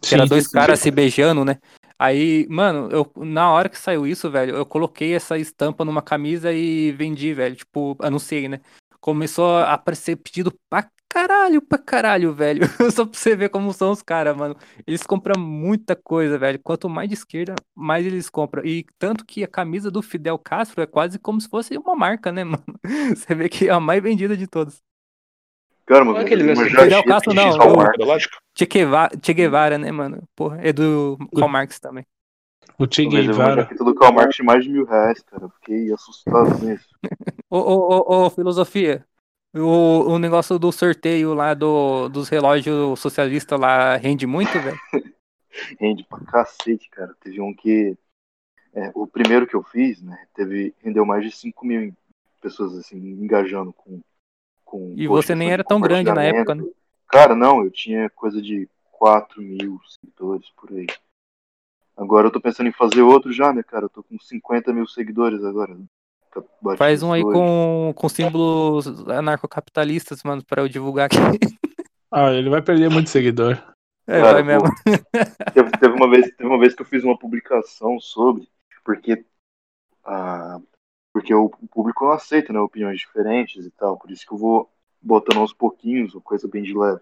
[SPEAKER 4] Que era dois caras se beijando, né? Aí, mano, eu, na hora que saiu isso, velho, eu coloquei essa estampa numa camisa e vendi, velho. Tipo, anunciei, né? Começou a aparecer pedido pra caralho, pra caralho, velho. *laughs* Só pra você ver como são os caras, mano. Eles compram muita coisa, velho. Quanto mais de esquerda, mais eles compram. E tanto que a camisa do Fidel Castro é quase como se fosse uma marca, né, *laughs* mano? Você vê que é a mais vendida de todas.
[SPEAKER 2] Cara,
[SPEAKER 3] Qual
[SPEAKER 2] uma
[SPEAKER 3] é aquele lance
[SPEAKER 2] eu
[SPEAKER 4] Fidel Castro, não, eu-.
[SPEAKER 3] Lógico.
[SPEAKER 4] Che Guevara, che Guevara, né, mano? Porra, é do Karl Marx também.
[SPEAKER 1] O Che
[SPEAKER 2] eu
[SPEAKER 1] Guevara.
[SPEAKER 2] jaqueta do Karl Marx de mais de mil reais, cara. Eu fiquei assustado com isso. *laughs*
[SPEAKER 4] Ô, ô, ô, ô, filosofia. O, o negócio do sorteio lá do, dos relógios socialistas lá rende muito, velho? *laughs*
[SPEAKER 2] Rende pra cacete, cara. Teve um que. é, o primeiro que eu fiz, né? Teve, rendeu mais de 5 mil pessoas assim, engajando com. Com
[SPEAKER 4] E você nem era tão grande na época, né?
[SPEAKER 2] Cara, não, eu tinha coisa de 4 mil seguidores por aí. Agora eu tô pensando em fazer outro já, né, cara? Eu tô com 50 mil seguidores agora. Bati
[SPEAKER 4] Faz um aí com, com símbolos anarcocapitalistas, mano, pra eu divulgar aqui. *laughs*
[SPEAKER 1] Ah, ele vai perder muito seguidor.
[SPEAKER 4] É,
[SPEAKER 2] Cara,
[SPEAKER 4] vai mesmo.
[SPEAKER 2] Teve, teve uma vez, teve uma vez que eu fiz uma publicação sobre, porque, ah, porque o público não aceita né, opiniões diferentes e tal, por isso que eu vou botando aos pouquinhos, uma coisa bem de leve.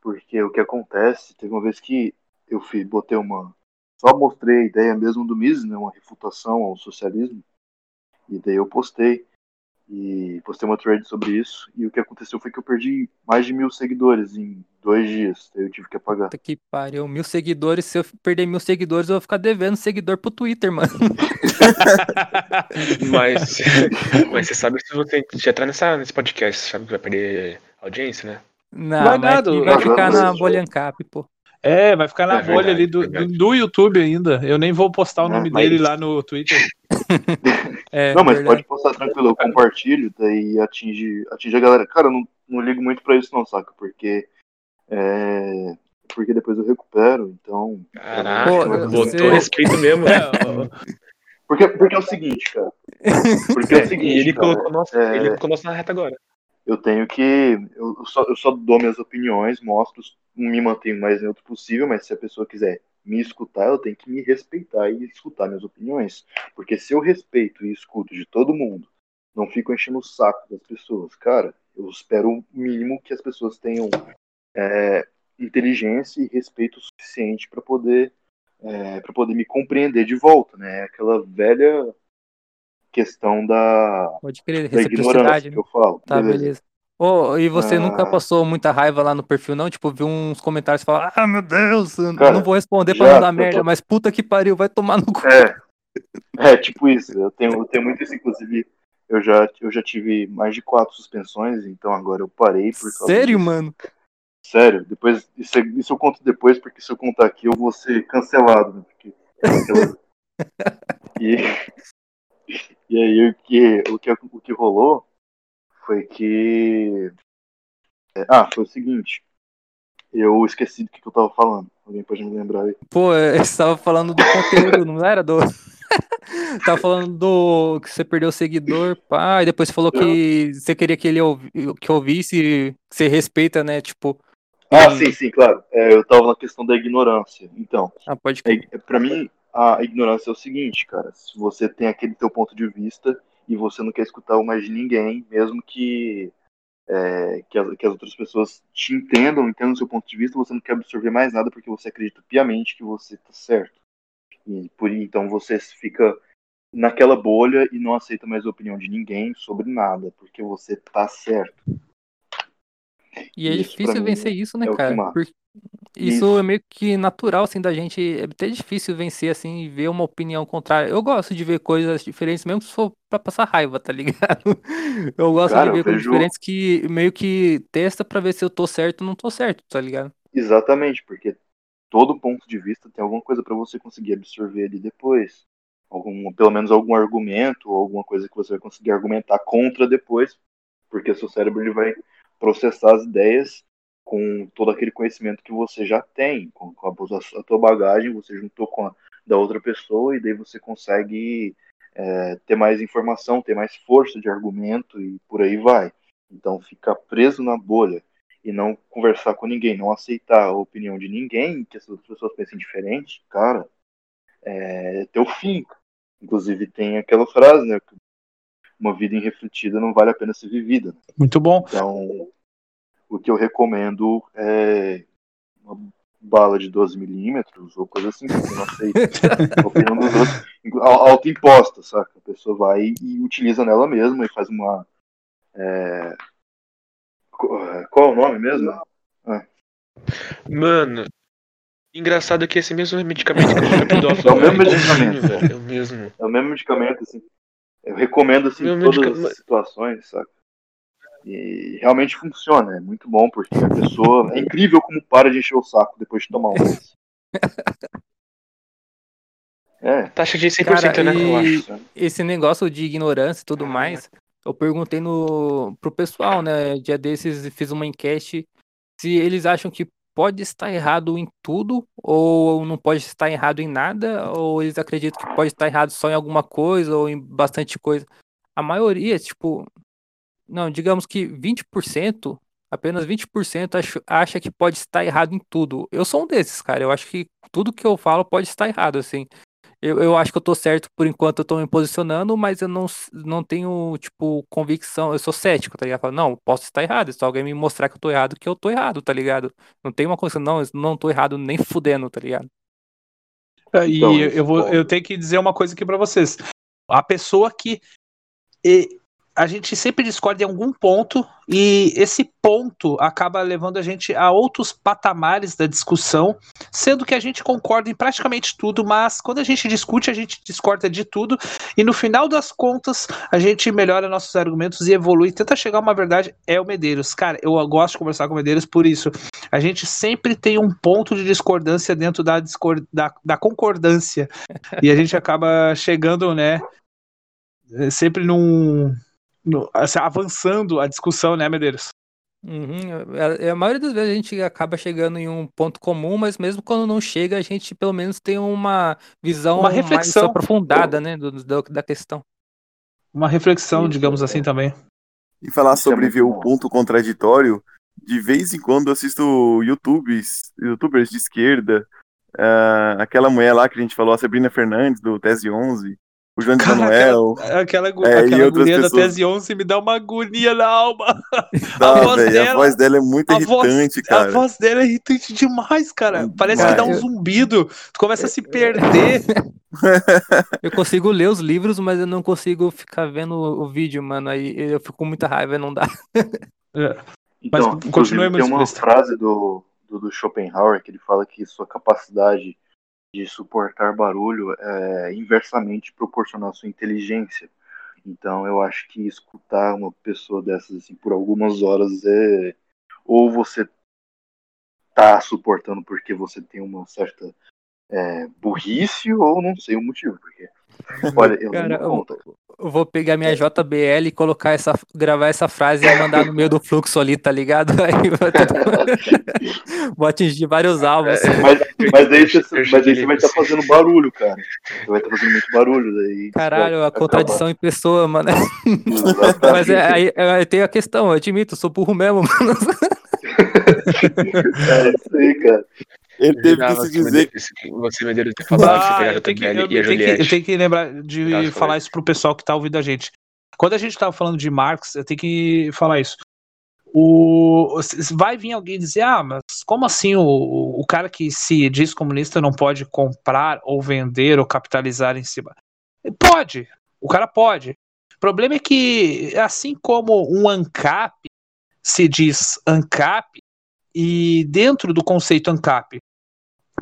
[SPEAKER 2] Porque o que acontece, teve uma vez que eu fiz, botei uma. Só mostrei a ideia mesmo do Mises, né, uma refutação ao socialismo, e daí eu postei. E postei uma thread sobre isso, e o que aconteceu foi que eu perdi mais de mil seguidores em dois dias, eu tive que apagar.
[SPEAKER 4] Puta que pariu. Mil seguidores, se eu perder mil seguidores, eu vou ficar devendo seguidor pro Twitter, mano. *laughs*
[SPEAKER 3] Mas, mas você sabe que se você entrar nessa, nesse podcast, você sabe que vai perder audiência, né?
[SPEAKER 4] Não,
[SPEAKER 1] Vai
[SPEAKER 4] mas
[SPEAKER 1] nada, o-
[SPEAKER 4] vai ficar
[SPEAKER 2] nada,
[SPEAKER 4] na bolha Ancap, pô.
[SPEAKER 1] É, vai ficar na
[SPEAKER 3] É
[SPEAKER 1] bolha
[SPEAKER 3] verdade,
[SPEAKER 1] ali do,
[SPEAKER 3] verdade.
[SPEAKER 1] do YouTube ainda. Eu nem vou postar o
[SPEAKER 2] Não,
[SPEAKER 1] nome
[SPEAKER 3] mas-
[SPEAKER 1] dele lá no Twitter. *laughs*
[SPEAKER 4] É,
[SPEAKER 2] Não, mas
[SPEAKER 4] verdade.
[SPEAKER 2] pode postar tranquilo, eu compartilho, daí atinge, atinge a galera. Cara, eu não, não ligo muito pra isso não, saca? Porque é, porque depois eu recupero, então...
[SPEAKER 3] Caraca,
[SPEAKER 4] Pô,
[SPEAKER 3] botou
[SPEAKER 4] você-
[SPEAKER 3] respeito mesmo. *laughs*
[SPEAKER 2] Porque, porque é o seguinte, cara. Porque é o *laughs*
[SPEAKER 3] e
[SPEAKER 2] seguinte,
[SPEAKER 3] ele
[SPEAKER 2] cara,
[SPEAKER 3] colocou, nossa,
[SPEAKER 2] é,
[SPEAKER 3] ele colocou nossa na reta agora.
[SPEAKER 2] eu tenho que... Eu só, eu só dou minhas opiniões, mostro, me mantenho o mais neutro possível, mas se a pessoa quiser me escutar, ela tem que me respeitar e escutar minhas opiniões. Porque se eu respeito e escuto de todo mundo, não fico enchendo o saco das pessoas, cara, eu espero o mínimo que as pessoas tenham é, inteligência e respeito suficiente para poder é, para poder me compreender de volta, né? Aquela velha questão da,
[SPEAKER 4] Pode crer,
[SPEAKER 2] da ignorância
[SPEAKER 4] reciprocidade.
[SPEAKER 2] que
[SPEAKER 4] né?
[SPEAKER 2] eu falo.
[SPEAKER 4] Tá, beleza. Ô, e você
[SPEAKER 2] Ah.
[SPEAKER 4] nunca passou muita raiva lá no perfil, não? Tipo, viu uns comentários e falar, ah, meu Deus, eu
[SPEAKER 2] Cara,
[SPEAKER 4] não vou responder pra
[SPEAKER 2] já,
[SPEAKER 4] não dar merda,
[SPEAKER 2] tô-
[SPEAKER 4] mas puta que pariu, vai tomar no cu.
[SPEAKER 2] É, é tipo isso. Eu tenho, eu tenho muito isso, inclusive. Eu já, eu já tive mais de quatro suspensões, então agora eu parei por
[SPEAKER 4] Sério, mano?
[SPEAKER 2] Sério, depois isso, é- isso eu conto depois, porque se eu contar aqui eu vou ser cancelado, né? Porque, cancelado. *laughs* e, *laughs* e aí o que, o, que, o que rolou foi que. é, ah, foi o seguinte. Eu esqueci do que, que eu tava falando. Alguém pode me lembrar aí?
[SPEAKER 4] Pô, é, *laughs* você tava falando do conteúdo, não era do. *laughs* tava falando do que você perdeu o seguidor, pá, e depois você falou que você queria que ele ouvi... que ouvisse, que você respeita, né? Tipo,
[SPEAKER 2] Ah, sim, sim, claro. É, eu tava na questão da ignorância. Então,
[SPEAKER 4] ah, pode.
[SPEAKER 2] É, para mim, a ignorância é o seguinte, cara. Se você tem aquele teu ponto de vista e você não quer escutar o mais de ninguém, mesmo que, é, que, as, que as outras pessoas te entendam, entendam o seu ponto de vista, você não quer absorver mais nada porque você acredita piamente que você tá certo. E por então você fica naquela bolha e não aceita mais a opinião de ninguém sobre nada, porque você tá certo.
[SPEAKER 4] E é
[SPEAKER 2] isso
[SPEAKER 4] difícil vencer isso, né,
[SPEAKER 2] é
[SPEAKER 4] cara? Porque isso, é meio que natural, assim, da gente. É até difícil vencer, assim, e ver uma opinião contrária. Eu gosto de ver coisas diferentes, mesmo se for pra passar raiva, tá ligado? *laughs* Eu gosto
[SPEAKER 2] Cara,
[SPEAKER 4] de ver coisas
[SPEAKER 2] vejo-
[SPEAKER 4] diferentes que meio que testa pra ver se eu tô certo ou não tô certo, tá ligado?
[SPEAKER 2] Exatamente, porque todo ponto de vista tem alguma coisa para você conseguir absorver ali depois. Algum, pelo menos algum argumento ou alguma coisa que você vai conseguir argumentar contra depois, porque seu cérebro ele vai processar as ideias com todo aquele conhecimento que você já tem, com, a, a tua bagagem, você juntou com a da outra pessoa e daí você consegue é, ter mais informação, ter mais força de argumento e por aí vai. Então ficar preso na bolha e não conversar com ninguém, não aceitar a opinião de ninguém, que as outras pessoas pensem diferente, cara, é teu fim. Inclusive tem aquela frase, né? que Uma vida irrefletida não vale a pena ser vivida.
[SPEAKER 1] Muito bom.
[SPEAKER 2] Então, o que eu recomendo é uma bala de 12 milímetros ou coisa assim, porque eu não sei *laughs* a opinião dos outros, autoimposta, saca? A pessoa vai e utiliza nela mesma e faz uma. é, é, Qual é o nome mesmo?
[SPEAKER 3] Mano, engraçado que esse mesmo medicamento que o pedófilo *laughs*
[SPEAKER 2] É o mesmo
[SPEAKER 3] vai
[SPEAKER 2] medicamento.
[SPEAKER 3] velho. É o mesmo.
[SPEAKER 2] É o mesmo medicamento, assim. Eu recomendo, assim, em todas
[SPEAKER 3] medica-
[SPEAKER 2] as situações, saca? E realmente funciona, é muito bom, porque a pessoa. É incrível como para de encher o saco depois de tomar um. *laughs* É,
[SPEAKER 3] Taxa de 100%,
[SPEAKER 4] Cara,
[SPEAKER 3] né? Eu acho.
[SPEAKER 2] sabe?
[SPEAKER 4] Esse negócio de ignorância e tudo mais, eu perguntei no, pro pessoal, né? Dia desses fiz uma enquete se eles acham que pode estar errado em tudo ou não pode estar errado em nada, ou eles acreditam que pode estar errado só em alguma coisa ou em bastante coisa. A maioria, tipo, não, digamos que 20%, apenas 20% acho- acha que pode estar errado em tudo. Eu sou um desses, cara. Eu acho que tudo que eu falo pode estar errado, assim. Eu, eu acho que eu tô certo por enquanto eu tô me posicionando, mas eu não, não tenho, tipo, convicção. Eu sou cético, tá ligado? Eu falo, Não, posso estar errado. Se alguém me mostrar que eu tô errado, que eu tô errado, tá ligado? Não tem uma coisa, não, eu não tô errado nem fudendo, tá ligado?
[SPEAKER 1] E
[SPEAKER 2] Então,
[SPEAKER 1] eu, eu vou, eu tenho que dizer uma coisa aqui pra vocês. A pessoa que e, a gente sempre discorda em algum ponto e esse ponto acaba levando a gente a outros patamares da discussão, sendo que a gente concorda em praticamente tudo, mas quando a gente discute, a gente discorda de tudo e no final das contas a gente melhora nossos argumentos e evolui, tenta chegar a uma verdade. É o Medeiros. Cara, eu gosto de conversar com o Medeiros por isso. A gente sempre tem um ponto de discordância dentro da, discor da, da concordância. E a gente acaba chegando, né? Sempre num. No- assim, avançando a discussão, né, Medeiros?
[SPEAKER 4] Uhum, a, a maioria das vezes a gente acaba chegando em um ponto comum, mas mesmo quando não chega, a gente pelo menos tem uma visão
[SPEAKER 1] Uma
[SPEAKER 4] mais
[SPEAKER 1] reflexão.
[SPEAKER 4] aprofundada, né, do, do- da questão.
[SPEAKER 1] Uma reflexão,
[SPEAKER 2] Isso,
[SPEAKER 1] digamos
[SPEAKER 2] é.
[SPEAKER 1] assim também.
[SPEAKER 5] E falar
[SPEAKER 2] Isso é
[SPEAKER 5] sobre ver o ponto contraditório, de vez em quando eu assisto YouTubes, youtubers de esquerda, ah, aquela mulher lá que a gente falou, a Sabrina Fernandes, do Tese 11, o João de
[SPEAKER 1] Cara,
[SPEAKER 5] Manuel.
[SPEAKER 1] Aquela,
[SPEAKER 5] É,
[SPEAKER 1] aquela
[SPEAKER 5] outras
[SPEAKER 1] guria da
[SPEAKER 5] pessoas.
[SPEAKER 1] Tese 11 me dá uma agonia na alma.
[SPEAKER 5] Tá, *laughs*
[SPEAKER 1] a voz dela-
[SPEAKER 5] a voz dela é muito
[SPEAKER 1] a voz-
[SPEAKER 5] irritante,
[SPEAKER 1] A
[SPEAKER 5] cara.
[SPEAKER 1] voz dela é irritante demais, cara. Parece
[SPEAKER 5] Cara,
[SPEAKER 1] que dá um zumbido. Tu começa a se perder. *laughs*
[SPEAKER 4] Eu consigo ler os livros, mas eu não consigo ficar vendo o vídeo, mano. Aí eu fico com muita raiva, não dá.
[SPEAKER 2] Então,
[SPEAKER 1] Mas
[SPEAKER 2] tem uma frase do, do, do Schopenhauer que ele fala que sua capacidade de suportar barulho é inversamente proporcional à sua inteligência. Então, eu acho que escutar uma pessoa dessas assim, por algumas horas é. Ou você tá suportando porque você tem uma certa é, burrice, ou não sei o motivo. Porque, olha, eu
[SPEAKER 4] Cara,
[SPEAKER 2] não conta.
[SPEAKER 4] eu vou pegar minha JBL e colocar essa, gravar essa frase e mandar no meio do fluxo ali, tá ligado? *laughs* Aí vou atingir vários alvos.
[SPEAKER 2] Mas, mas aí você, mas aí você vai estar
[SPEAKER 3] li
[SPEAKER 2] fazendo barulho, cara. Você vai estar fazendo muito barulho daí.
[SPEAKER 4] Caralho, a contradição em pessoa, mano.
[SPEAKER 2] Exatamente.
[SPEAKER 4] Mas é, aí, aí tem a questão, eu admito, eu sou burro mesmo, mano. *laughs*
[SPEAKER 2] É isso aí, cara.
[SPEAKER 5] Ele teve que
[SPEAKER 3] você
[SPEAKER 5] se
[SPEAKER 3] me
[SPEAKER 5] dizer
[SPEAKER 3] Você me deu ter falado que você
[SPEAKER 1] Ah,
[SPEAKER 3] a
[SPEAKER 1] que,
[SPEAKER 3] JBL
[SPEAKER 1] eu
[SPEAKER 3] e a
[SPEAKER 1] tenho que-
[SPEAKER 3] Juliette.
[SPEAKER 1] eu tenho que lembrar de falar isso pro pessoal que tá ouvindo a gente. Quando a gente tava falando de Marx, eu tenho que falar isso. O, vai vir alguém dizer, ah, mas como assim o, o cara que se diz comunista não pode comprar ou vender ou capitalizar em cima? Pode, o cara pode. O problema é que, assim como um ANCAP se diz ANCAP, e dentro do conceito ANCAP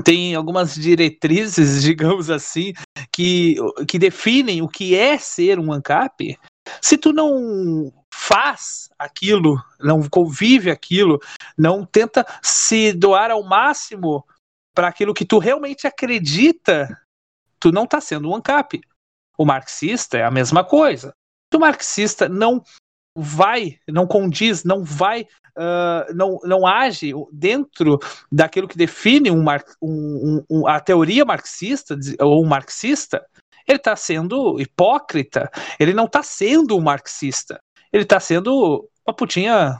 [SPEAKER 1] tem algumas diretrizes, *laughs* digamos assim, que, que definem o que é ser um ANCAP, se tu não faz aquilo, não convive aquilo, não tenta se doar ao máximo para aquilo que tu realmente acredita, tu não está sendo um ANCAP. O marxista é a mesma coisa. Se o marxista não vai, não condiz, não vai, uh, não, não age dentro daquilo que define um, um, um, a teoria marxista ou um marxista, ele está sendo hipócrita. Ele não está sendo um marxista. Ele está sendo uma putinha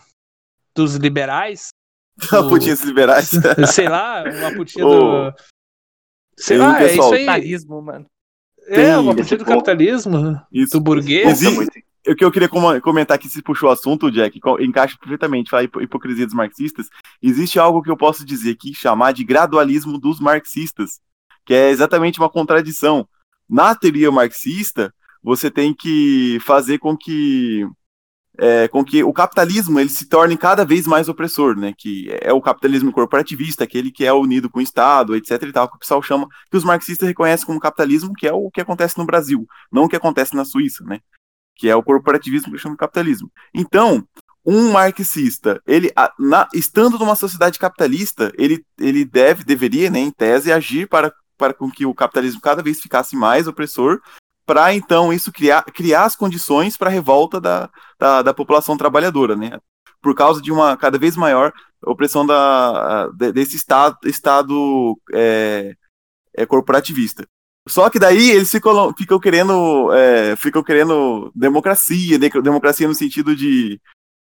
[SPEAKER 1] dos liberais. *laughs*
[SPEAKER 5] a putinha dos liberais. *laughs*
[SPEAKER 1] Sei lá, uma putinha *laughs*
[SPEAKER 5] Ô,
[SPEAKER 1] do. Sei
[SPEAKER 5] um
[SPEAKER 1] lá, é
[SPEAKER 5] pessoal-
[SPEAKER 1] isso aí.
[SPEAKER 4] Capitalismo, mano.
[SPEAKER 1] É,
[SPEAKER 5] tem
[SPEAKER 1] uma putinha do capitalismo,
[SPEAKER 5] Isso.
[SPEAKER 1] do burguês.
[SPEAKER 5] Existe- o que eu queria com- comentar aqui, se puxou o assunto, Jack, encaixa perfeitamente, falar hipo- hipocrisia dos marxistas. Existe algo que eu posso dizer aqui, chamar de gradualismo dos marxistas, que é exatamente uma contradição. Na teoria marxista, você tem que fazer com que é, com que o capitalismo ele se torne cada vez mais opressor, né? Que é o capitalismo corporativista, aquele que é unido com o Estado, etc. e tal, que o pessoal chama, que os marxistas reconhecem como capitalismo, que é o que acontece no Brasil, não o que acontece na Suíça, né? Que é o corporativismo que chama de capitalismo. Então, um marxista, ele, na- estando numa sociedade capitalista, ele, ele deve, deveria, né, em tese, agir para, para com que o capitalismo cada vez ficasse mais opressor, para então isso criar, criar as condições para a revolta da, da, da população trabalhadora, né? Por causa de uma cada vez maior opressão da, de- desse estado, estado é, é, corporativista. Só que daí eles ficam, ficam querendo é, ficam querendo democracia, de- democracia no sentido de,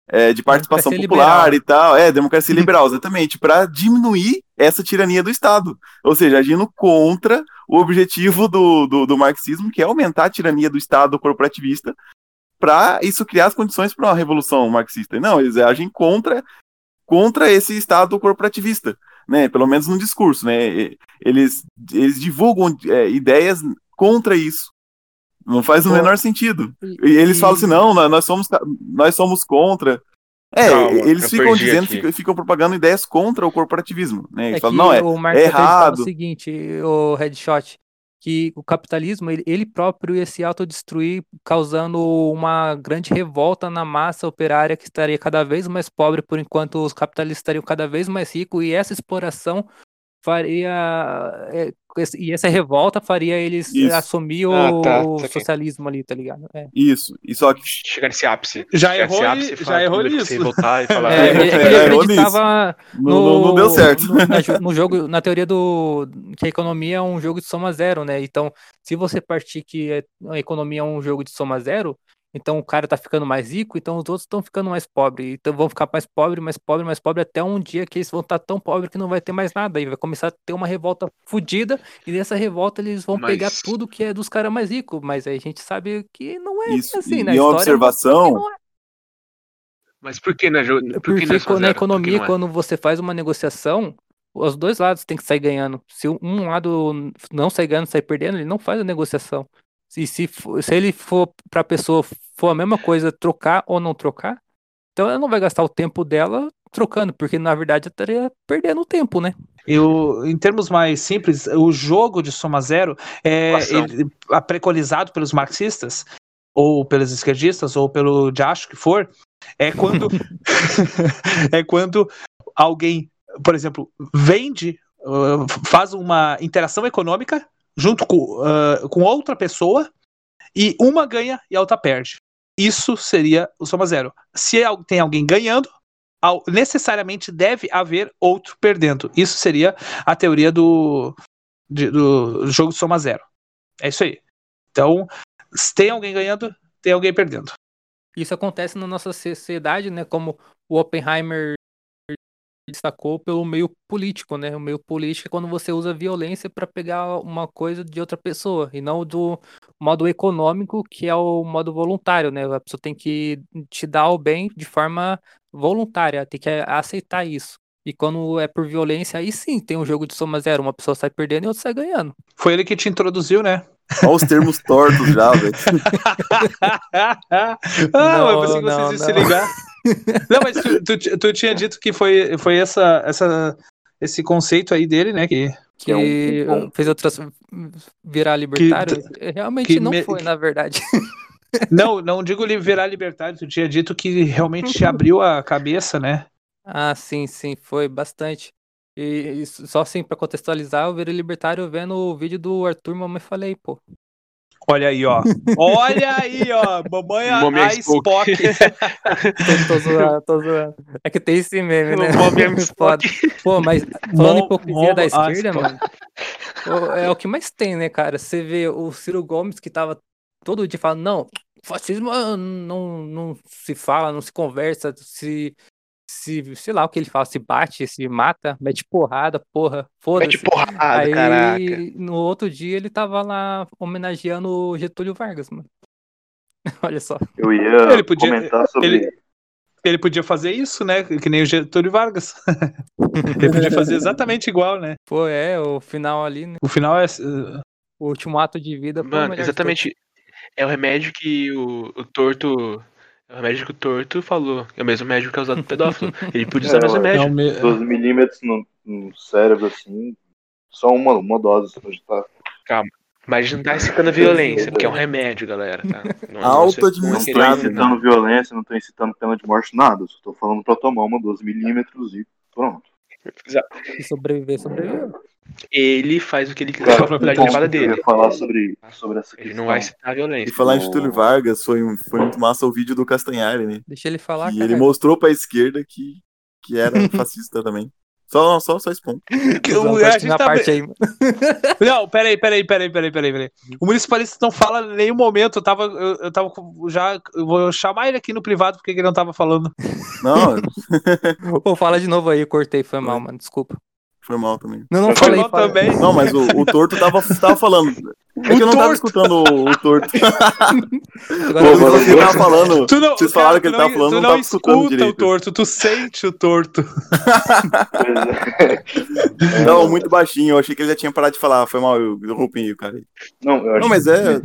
[SPEAKER 5] é, de participação popular
[SPEAKER 4] liberal.
[SPEAKER 5] e tal, é, democracia liberal, exatamente, para diminuir essa tirania do Estado. Ou seja, agindo contra o objetivo do, do, do marxismo, que é aumentar a tirania do Estado corporativista, para isso criar as condições para uma revolução marxista. Não, eles agem contra, contra esse Estado corporativista, né? Pelo menos no discurso, né? Eles, eles divulgam é, ideias contra isso. Não faz o
[SPEAKER 4] Pô,
[SPEAKER 5] menor sentido.
[SPEAKER 4] E,
[SPEAKER 5] eles
[SPEAKER 4] e-
[SPEAKER 5] falam assim, não, nós- somos, nós somos contra. É,
[SPEAKER 3] Calma,
[SPEAKER 5] eles ficam dizendo,
[SPEAKER 3] aqui.
[SPEAKER 5] ficam, propagando ideias contra o corporativismo, né? Eles
[SPEAKER 4] É
[SPEAKER 5] falam, não, é,
[SPEAKER 4] o
[SPEAKER 5] é errado.
[SPEAKER 4] o seguinte, o Headshot, que o capitalismo ele, ele próprio ia se autodestruir, causando uma grande revolta na massa operária que estaria cada vez mais pobre, por enquanto os capitalistas estariam cada vez mais ricos, e essa exploração faria. é, e essa revolta faria eles
[SPEAKER 5] Isso.
[SPEAKER 4] assumir o,
[SPEAKER 3] Ah, tá,
[SPEAKER 4] o
[SPEAKER 3] saquei.
[SPEAKER 4] socialismo ali, tá ligado? É.
[SPEAKER 5] Isso. E só que
[SPEAKER 3] Chegar nesse ápice.
[SPEAKER 1] Já
[SPEAKER 3] nesse
[SPEAKER 1] errou
[SPEAKER 3] ápice
[SPEAKER 1] e- já errou nisso.
[SPEAKER 3] você voltar e falar.
[SPEAKER 4] É, *laughs*
[SPEAKER 5] É,
[SPEAKER 4] ele,
[SPEAKER 5] é,
[SPEAKER 4] ele
[SPEAKER 5] errou
[SPEAKER 4] acreditava
[SPEAKER 5] não, não- não deu certo.
[SPEAKER 4] No, na no jogo, na teoria do que a economia é um jogo de soma zero, né? Então, se você partir que a economia é um jogo de soma zero, Então o cara tá ficando mais rico, então os outros estão ficando mais pobres. Então vão ficar mais pobre, mais pobre, mais pobre, até um dia que eles vão estar tão pobres que não vai ter mais nada. E vai começar a ter uma revolta fodida, e nessa revolta eles vão
[SPEAKER 3] Mas-
[SPEAKER 4] pegar tudo que é dos caras mais ricos. Mas aí a gente sabe que não é
[SPEAKER 5] Isso,
[SPEAKER 4] assim,
[SPEAKER 5] e-
[SPEAKER 4] né? A
[SPEAKER 5] uma
[SPEAKER 4] história mostra que
[SPEAKER 5] observação-
[SPEAKER 4] é.
[SPEAKER 3] Mas por que na, jo- por que
[SPEAKER 4] Porque
[SPEAKER 3] é
[SPEAKER 4] quando- na?
[SPEAKER 3] Por que
[SPEAKER 4] economia,
[SPEAKER 3] é?
[SPEAKER 4] quando você faz uma negociação, os dois lados têm que sair ganhando. Se um lado não sair ganhando, sair perdendo, ele não faz a negociação. E se, se ele for para a pessoa for a mesma coisa, trocar ou não trocar, então ela não vai gastar o tempo dela trocando, porque na verdade ela estaria perdendo o tempo, né?
[SPEAKER 1] E o- em termos mais simples, o jogo de soma zero é ele- a- preconizado pelos marxistas, ou pelos esquerdistas, ou pelo diacho que for, é quando *laughs* *laughs* é quando alguém, por exemplo, vende, uh, faz uma interação econômica junto com, uh, com outra pessoa e uma ganha e a outra perde. Isso seria o soma zero. Se tem alguém ganhando, necessariamente deve haver outro perdendo. Isso seria a teoria do, de- do jogo de soma zero. É isso aí. Então, se tem alguém ganhando, tem alguém perdendo.
[SPEAKER 4] Isso acontece na nossa sociedade, né? Como o Oppenheimer destacou pelo meio político, né? O meio político é quando você usa violência para pegar uma coisa de outra pessoa e não do modo econômico, que é o modo voluntário, né? A pessoa tem que te dar o bem de forma voluntária, tem que aceitar isso. E quando é por violência, aí sim tem um jogo de soma zero. Uma pessoa sai perdendo e outra sai ganhando.
[SPEAKER 1] Foi ele que te introduziu, né?
[SPEAKER 5] Olha os termos tortos já, velho. *laughs*
[SPEAKER 1] ah,
[SPEAKER 4] Não,
[SPEAKER 1] mas assim que
[SPEAKER 4] não,
[SPEAKER 1] vocês iam se
[SPEAKER 4] não.
[SPEAKER 1] ligar. Não, mas tu, tu, tu tinha dito que foi, foi essa, essa, esse conceito aí dele, né? Que,
[SPEAKER 5] Que é um-
[SPEAKER 4] Que
[SPEAKER 5] um-
[SPEAKER 4] fez outras virar libertário. Realmente
[SPEAKER 1] que
[SPEAKER 4] não
[SPEAKER 1] me-
[SPEAKER 4] foi, na verdade. *laughs*
[SPEAKER 1] não, não digo virar libertário, tu tinha dito que realmente te abriu a cabeça, né?
[SPEAKER 4] Ah, sim, sim, foi bastante. E, e só assim, pra contextualizar, eu virei libertário vendo o vídeo do Arthur Mamãe Falei, pô.
[SPEAKER 1] Olha aí, ó. Olha aí, ó. Mamãe a,
[SPEAKER 3] Mommy
[SPEAKER 1] a. Spock.
[SPEAKER 4] Tô, *laughs* tô zoando, tô zoando. É que tem esse meme, né?
[SPEAKER 3] O Mommy *laughs*
[SPEAKER 4] Foda. Pô, mas falando em
[SPEAKER 1] Mom-
[SPEAKER 4] hipocrisia da
[SPEAKER 1] Mom-
[SPEAKER 4] esquerda,
[SPEAKER 1] Spock.
[SPEAKER 4] mano, pô, é o que mais tem, né, cara? Você vê o Ciro Gomes que tava todo dia falando, não, fascismo ah, não, não se fala, não se conversa, se, se, sei lá o que ele fala, se bate, se mata, mete porrada, porra, foda-se.
[SPEAKER 3] Mete porrada,
[SPEAKER 4] Aí,
[SPEAKER 3] caraca.
[SPEAKER 4] no outro dia, ele tava lá homenageando o Getúlio Vargas, mano. *laughs* Olha só.
[SPEAKER 2] Eu ia
[SPEAKER 1] Ele podia-
[SPEAKER 2] comentar sobre.
[SPEAKER 1] ele- Ele podia fazer isso, né? Que nem o Getúlio Vargas. *laughs* Ele podia fazer exatamente igual, né?
[SPEAKER 4] Pô, é, o final ali, né?
[SPEAKER 1] O final é.
[SPEAKER 4] O último ato de vida.
[SPEAKER 3] Mano, exatamente. É o remédio que o, o torto. É o remédio que o torto falou. É o mesmo remédio que é usado pedófilo. Ele podia usar
[SPEAKER 2] É,
[SPEAKER 3] o mesmo
[SPEAKER 1] é
[SPEAKER 3] remédio.
[SPEAKER 1] o me-
[SPEAKER 2] 12 milímetros no, no cérebro, assim. Só uma, uma dose. Tá.
[SPEAKER 3] Mas não tá incitando a violência, porque é um remédio, galera. Tá? Não, não
[SPEAKER 5] Auto
[SPEAKER 3] se- não
[SPEAKER 2] tô incitando violência, não tô incitando pena de morte, nada. Só tô falando pra tomar uma 12 milímetros e pronto.
[SPEAKER 4] Deus. Se sobreviver, sobreviveu.
[SPEAKER 3] Ele faz o que ele quiser
[SPEAKER 2] Cara,
[SPEAKER 3] com a propriedade
[SPEAKER 2] um
[SPEAKER 3] privada
[SPEAKER 2] que eu
[SPEAKER 3] dele.
[SPEAKER 2] ia falar sobre, sobre essa
[SPEAKER 3] Ele
[SPEAKER 2] questão.
[SPEAKER 3] não vai incitar a
[SPEAKER 5] E
[SPEAKER 3] violência.
[SPEAKER 5] falar em Getúlio Vargas, foi, um- foi muito massa o vídeo do Castanhari, né?
[SPEAKER 4] Deixa ele falar,
[SPEAKER 5] E
[SPEAKER 4] cara.
[SPEAKER 5] ele mostrou pra esquerda que, que era *laughs* fascista também. Só, só, só esse ponto. *laughs*
[SPEAKER 1] que o-
[SPEAKER 4] corta
[SPEAKER 1] a gente
[SPEAKER 4] na
[SPEAKER 1] tá
[SPEAKER 4] parte aí, mano. *laughs*
[SPEAKER 1] Não, peraí, peraí, peraí, peraí, peraí, peraí. O municipalista não fala em nenhum momento. Eu tava, eu, eu tava já. Eu vou chamar ele aqui no privado porque ele não tava falando.
[SPEAKER 5] Não,
[SPEAKER 4] Pô, fala de novo aí, eu cortei, foi mal, mano. Desculpa.
[SPEAKER 5] Foi mal também.
[SPEAKER 4] Não, não
[SPEAKER 2] Foi
[SPEAKER 4] falei.
[SPEAKER 1] também.
[SPEAKER 5] Não, mas o, o torto tava, tava falando. É que eu não tava
[SPEAKER 1] torto.
[SPEAKER 5] escutando o, o torto. *laughs*
[SPEAKER 4] Agora
[SPEAKER 5] Pô,
[SPEAKER 4] eu
[SPEAKER 5] você tava falando.
[SPEAKER 1] Tu não,
[SPEAKER 5] Vocês falaram que
[SPEAKER 1] tu
[SPEAKER 5] ele tava falando,
[SPEAKER 1] tu
[SPEAKER 5] não
[SPEAKER 1] não
[SPEAKER 5] tava escutando
[SPEAKER 1] escuta o
[SPEAKER 5] direito.
[SPEAKER 1] torto, tu sente o torto. *laughs*
[SPEAKER 5] Não, muito baixinho. Eu achei que ele já tinha parado de falar. Foi mal, eu interrompi o cara.
[SPEAKER 2] Não, eu acho
[SPEAKER 5] Não, mas
[SPEAKER 2] que
[SPEAKER 5] é-.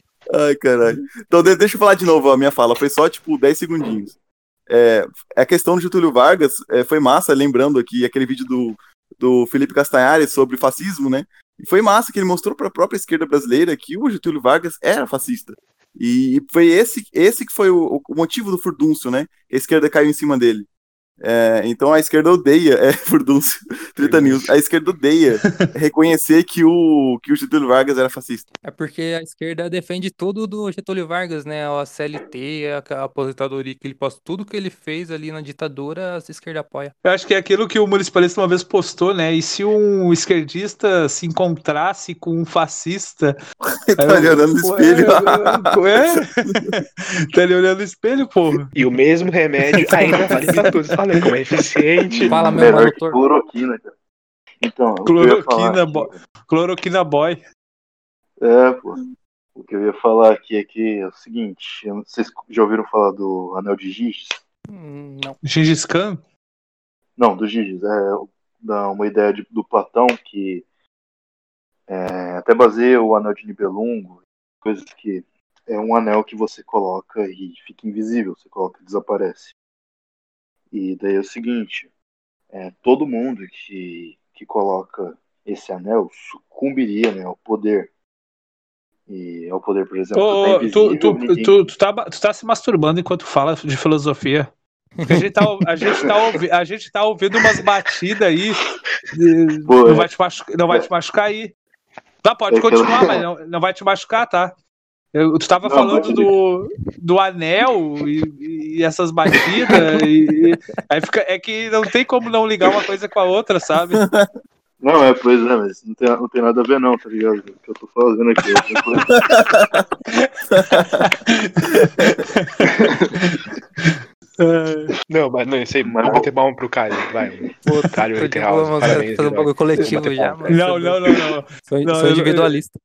[SPEAKER 5] *laughs* Ai, caralho. Então, de- deixa eu falar de novo a minha fala. Foi só, tipo, 10 segundinhos. É, a questão do Getúlio Vargas é, foi massa, lembrando aqui aquele vídeo do, do Felipe Castanhari sobre fascismo, né? E foi massa que ele mostrou para a própria esquerda brasileira que o Getúlio Vargas era fascista. E foi esse, esse que foi o, o motivo do furdúncio, né? A esquerda caiu em cima dele. É, então a esquerda odeia, é, *laughs* Furdúncio, Treta News, a esquerda odeia *laughs* reconhecer que o, que o Getúlio Vargas era fascista.
[SPEAKER 4] É porque a esquerda defende tudo do Getúlio Vargas, né? A CLT, a, aposentadoria que ele posta, tudo que ele fez ali na ditadura, a esquerda apoia.
[SPEAKER 1] Eu acho que é aquilo que o municipalista uma vez postou, né? E se um esquerdista se encontrasse com um fascista. *laughs*
[SPEAKER 5] tá ali olhando no espelho.
[SPEAKER 1] É? tá ali olhando no espelho, porra.
[SPEAKER 3] E o mesmo remédio ainda vale pra todos. Falei como é *laughs* eficiente.
[SPEAKER 4] Fala, meu
[SPEAKER 2] Melhor que
[SPEAKER 4] doutor.
[SPEAKER 2] cloroquina, cara. Então, o que eu ia falar
[SPEAKER 1] Cloroquina,
[SPEAKER 2] aqui-
[SPEAKER 1] boy. Cloroquina boy.
[SPEAKER 2] É, pô. O que eu ia falar aqui é que é o seguinte, vocês já ouviram falar do Anel de Giges?
[SPEAKER 4] Hum, Não.
[SPEAKER 1] Gengis Khan?
[SPEAKER 2] Não, do Giges, é dá uma ideia de- do Platão que é, até baseia o Anel de Nibelungo, coisas que é um anel que você coloca e fica invisível, você coloca e desaparece. E daí é o seguinte, é, todo mundo que, que coloca esse anel sucumbiria né, ao poder. E ao poder, por exemplo,
[SPEAKER 1] Ô,
[SPEAKER 2] tá
[SPEAKER 1] tu, tu,
[SPEAKER 2] ninguém-
[SPEAKER 1] tu, tu, tá, tu tá se masturbando enquanto fala de filosofia. Porque a gente tá, a gente tá, ouvi- a gente tá ouvindo umas batidas aí.
[SPEAKER 2] Pô,
[SPEAKER 1] não, vai te machucar, não vai te machucar aí. Tá, pode
[SPEAKER 2] É
[SPEAKER 1] continuar, mas não, não vai te machucar, tá? Eu, tu tava
[SPEAKER 2] Não,
[SPEAKER 1] falando do, do anel e, e essas batidas. E, e- aí fica, é que não tem como não ligar uma coisa com a outra, sabe? *laughs*
[SPEAKER 2] Não, é, pois é, mas não tem, não tem nada a ver não, tá ligado? O que eu tô fazendo aqui. *laughs* é. *laughs*
[SPEAKER 1] É,
[SPEAKER 3] Não, mas não, isso aí.
[SPEAKER 2] Mas-
[SPEAKER 3] Vamos bater palma pro Caio. Vai. *laughs* Caio
[SPEAKER 4] Porque
[SPEAKER 3] Ritterhouse,
[SPEAKER 4] vamos
[SPEAKER 3] parabéns.
[SPEAKER 4] fazer um bagulho coletivo já,
[SPEAKER 1] Não, não, não, não.
[SPEAKER 4] Sou,
[SPEAKER 1] Não,
[SPEAKER 4] sou
[SPEAKER 1] eu-
[SPEAKER 4] individualista.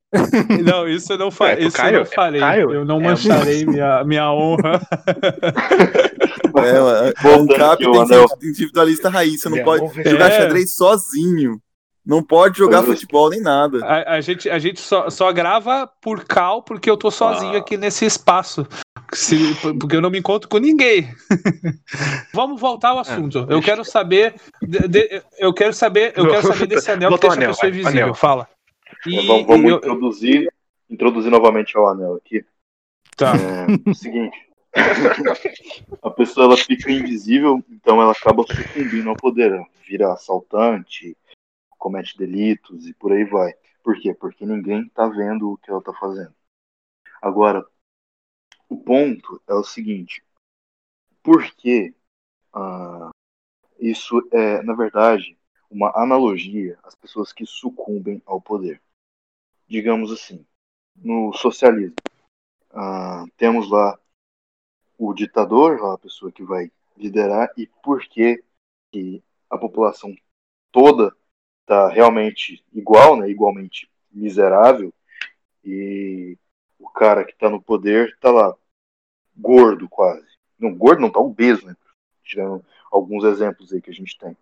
[SPEAKER 1] Não, isso eu não, fa
[SPEAKER 3] pro
[SPEAKER 1] isso eu
[SPEAKER 3] Caio-
[SPEAKER 1] não farei.
[SPEAKER 3] Caio
[SPEAKER 1] eu não
[SPEAKER 3] é
[SPEAKER 1] mancharei minha, minha honra. *laughs*
[SPEAKER 5] É, o
[SPEAKER 2] Voltando
[SPEAKER 5] tem que
[SPEAKER 2] anel.
[SPEAKER 5] ser individualista raiz, você não
[SPEAKER 3] Minha
[SPEAKER 5] pode
[SPEAKER 3] honra é-
[SPEAKER 5] jogar
[SPEAKER 1] É.
[SPEAKER 5] xadrez sozinho. Não pode jogar
[SPEAKER 2] é.
[SPEAKER 5] futebol nem nada.
[SPEAKER 1] A, a gente, a gente só, só grava por cal porque eu tô sozinho
[SPEAKER 3] Ah.
[SPEAKER 1] aqui nesse espaço. Se- porque eu não me encontro com ninguém. *laughs* Vamos voltar ao assunto. eu
[SPEAKER 3] deixa-
[SPEAKER 1] quero saber. de- de- eu quero saber. Eu quero saber desse anel que deixa a
[SPEAKER 3] anel,
[SPEAKER 1] pessoa
[SPEAKER 3] vai,
[SPEAKER 1] invisível.
[SPEAKER 3] anel.
[SPEAKER 1] Fala. E,
[SPEAKER 2] É, vamos vamos
[SPEAKER 1] eu-
[SPEAKER 2] introduzir, introduzir novamente ao anel aqui.
[SPEAKER 1] Tá.
[SPEAKER 2] É, o seguinte. a pessoa ela fica invisível, então ela acaba sucumbindo ao poder. Vira assaltante, comete delitos e por aí vai. Por quê? Porque ninguém tá vendo o que ela tá fazendo. Agora, o ponto é o seguinte. Por que ah, isso é, na verdade, uma analogia às pessoas que sucumbem ao poder? Digamos assim, no socialismo, ah, temos lá o ditador, lá a pessoa que vai liderar, e por que a população toda está realmente igual, né, igualmente miserável, e o cara que está no poder está lá gordo quase. Não, gordo não, tá obeso, né? Tirando alguns exemplos aí que a gente tem.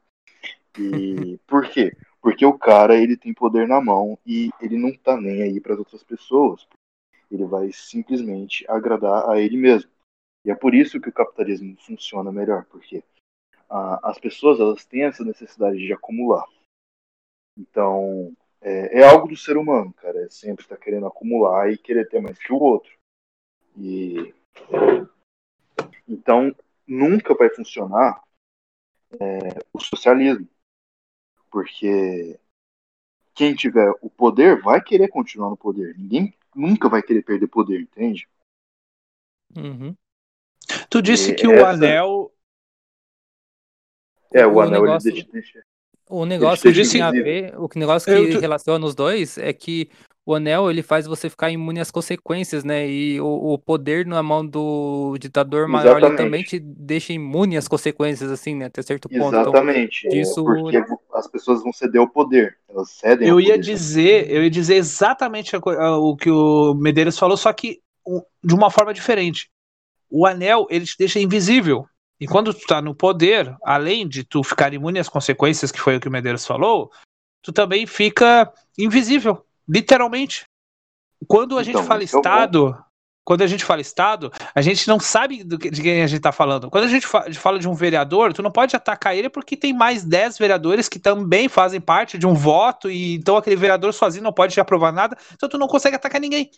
[SPEAKER 2] E *laughs* por quê? Porque o cara ele tem poder na mão e ele não tá nem aí para as outras pessoas. Ele vai simplesmente agradar a ele mesmo. E é por isso que o capitalismo funciona melhor, porque ah, as pessoas elas têm essa necessidade de acumular. Então é, é algo do ser humano, cara. É sempre estar querendo acumular e querer ter mais que o outro. E então nunca vai funcionar é, o socialismo, porque quem tiver o poder vai querer continuar no poder. Ninguém nunca vai querer perder poder, entende?
[SPEAKER 4] Uhum.
[SPEAKER 1] Tu disse
[SPEAKER 2] E
[SPEAKER 1] que o
[SPEAKER 2] essa-
[SPEAKER 1] anel.
[SPEAKER 2] É, o,
[SPEAKER 4] O
[SPEAKER 2] anel
[SPEAKER 4] negócio-
[SPEAKER 2] ele deixa, deixa-
[SPEAKER 4] O negócio que tem a ver, o que- negócio que relaciona os dois é que o anel ele faz você ficar imune às consequências, né? E o, o poder na mão do ditador maior também te deixa imune às consequências, assim, né? Até certo ponto. Então,
[SPEAKER 2] Exatamente. é,
[SPEAKER 4] disso-
[SPEAKER 2] porque as pessoas vão ceder ao poder. Elas cedem ao
[SPEAKER 1] Eu ia
[SPEAKER 2] poder.
[SPEAKER 1] dizer, eu ia dizer exatamente a co- a- o que o Medeiros falou, só que o- de uma forma diferente. O anel, ele te deixa invisível. E quando tu tá no poder, além de tu ficar imune às consequências, que foi o que o Medeiros falou, tu também fica invisível, literalmente. Quando a gente
[SPEAKER 2] Então,
[SPEAKER 1] fala
[SPEAKER 2] esse é
[SPEAKER 1] Estado, quando a gente fala Estado, a gente não sabe que- de quem a gente tá falando. Quando a gente fa- fala de um vereador, tu não pode atacar ele porque tem mais 10 vereadores que também fazem parte de um voto, e então aquele vereador sozinho não pode aprovar nada, então tu não consegue atacar ninguém.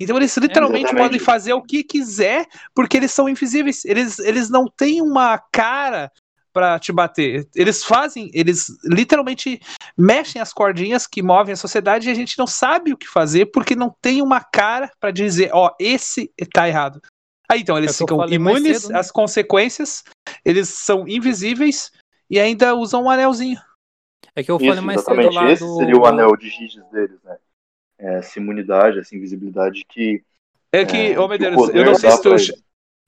[SPEAKER 1] Então eles literalmente
[SPEAKER 2] Exatamente.
[SPEAKER 1] podem fazer o que quiser porque eles são invisíveis. Eles, eles não têm uma cara para te bater. Eles fazem, eles literalmente mexem as cordinhas que movem a sociedade e a gente não sabe o que fazer porque não tem uma cara para dizer, ó, esse tá errado. Aí então eles
[SPEAKER 4] É
[SPEAKER 1] ficam
[SPEAKER 4] falei
[SPEAKER 1] imunes
[SPEAKER 4] cedo, né?
[SPEAKER 1] às consequências, eles são invisíveis e ainda usam um anelzinho.
[SPEAKER 4] É que eu falei
[SPEAKER 2] Isso,
[SPEAKER 4] mais cedo lá
[SPEAKER 2] Esse
[SPEAKER 4] do...
[SPEAKER 2] seria o anel de Giges deles, né? Essa imunidade, essa invisibilidade que.
[SPEAKER 1] É que,
[SPEAKER 2] é,
[SPEAKER 1] ô Medeiros, eu não sei se tu,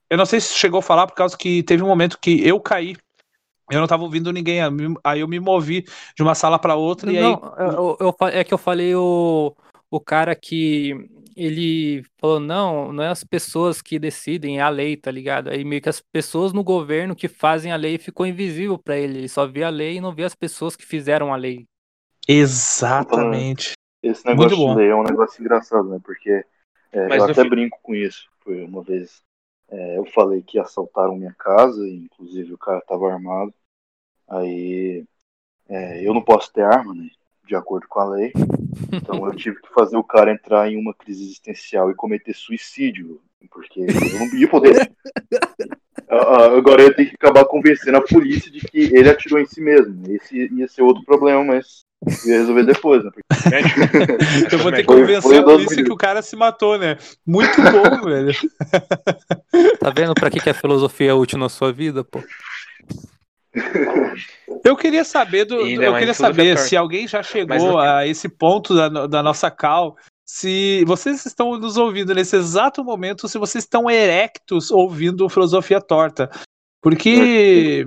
[SPEAKER 1] eu não sei se chegou a falar por causa que teve um momento que eu caí. Eu não tava ouvindo ninguém, aí eu me movi de uma sala para outra e aí
[SPEAKER 4] Não, eu, eu é que eu falei o, o cara que ele falou, não, não é as pessoas que decidem, é a lei, tá ligado? Aí meio que as pessoas no governo que fazem a lei ficou invisível pra ele. Ele só vê a lei e não vê as pessoas que fizeram a lei.
[SPEAKER 1] exatamente.
[SPEAKER 2] Esse negócio lei é um negócio engraçado, né? Porque é, eu até
[SPEAKER 3] fim-
[SPEAKER 2] brinco com isso. Foi uma vez é, eu falei que assaltaram minha casa, e inclusive o cara tava armado. Aí é, eu não posso ter arma, né? De acordo com a lei. Então eu tive que fazer o cara entrar em uma crise existencial e cometer suicídio. Porque eu não ia poder. *laughs* Ah, ah, Agora eu tenho que acabar convencendo a polícia de que ele atirou em si mesmo. Esse ia ser outro problema, mas ia resolver depois, né? Porque
[SPEAKER 3] Médico. *laughs*
[SPEAKER 1] Eu vou ter que convencer
[SPEAKER 2] foi
[SPEAKER 1] a
[SPEAKER 2] o
[SPEAKER 1] polícia que o cara se matou, né? Muito bom, *laughs* velho.
[SPEAKER 4] Tá vendo pra que, que a filosofia é útil na sua vida, pô?
[SPEAKER 1] Eu queria saber do, do-
[SPEAKER 3] ainda
[SPEAKER 1] eu queria saber se alguém já chegou a esse ponto da, da nossa cal, se vocês estão nos ouvindo nesse exato momento, se vocês estão erectos ouvindo filosofia torta. Porque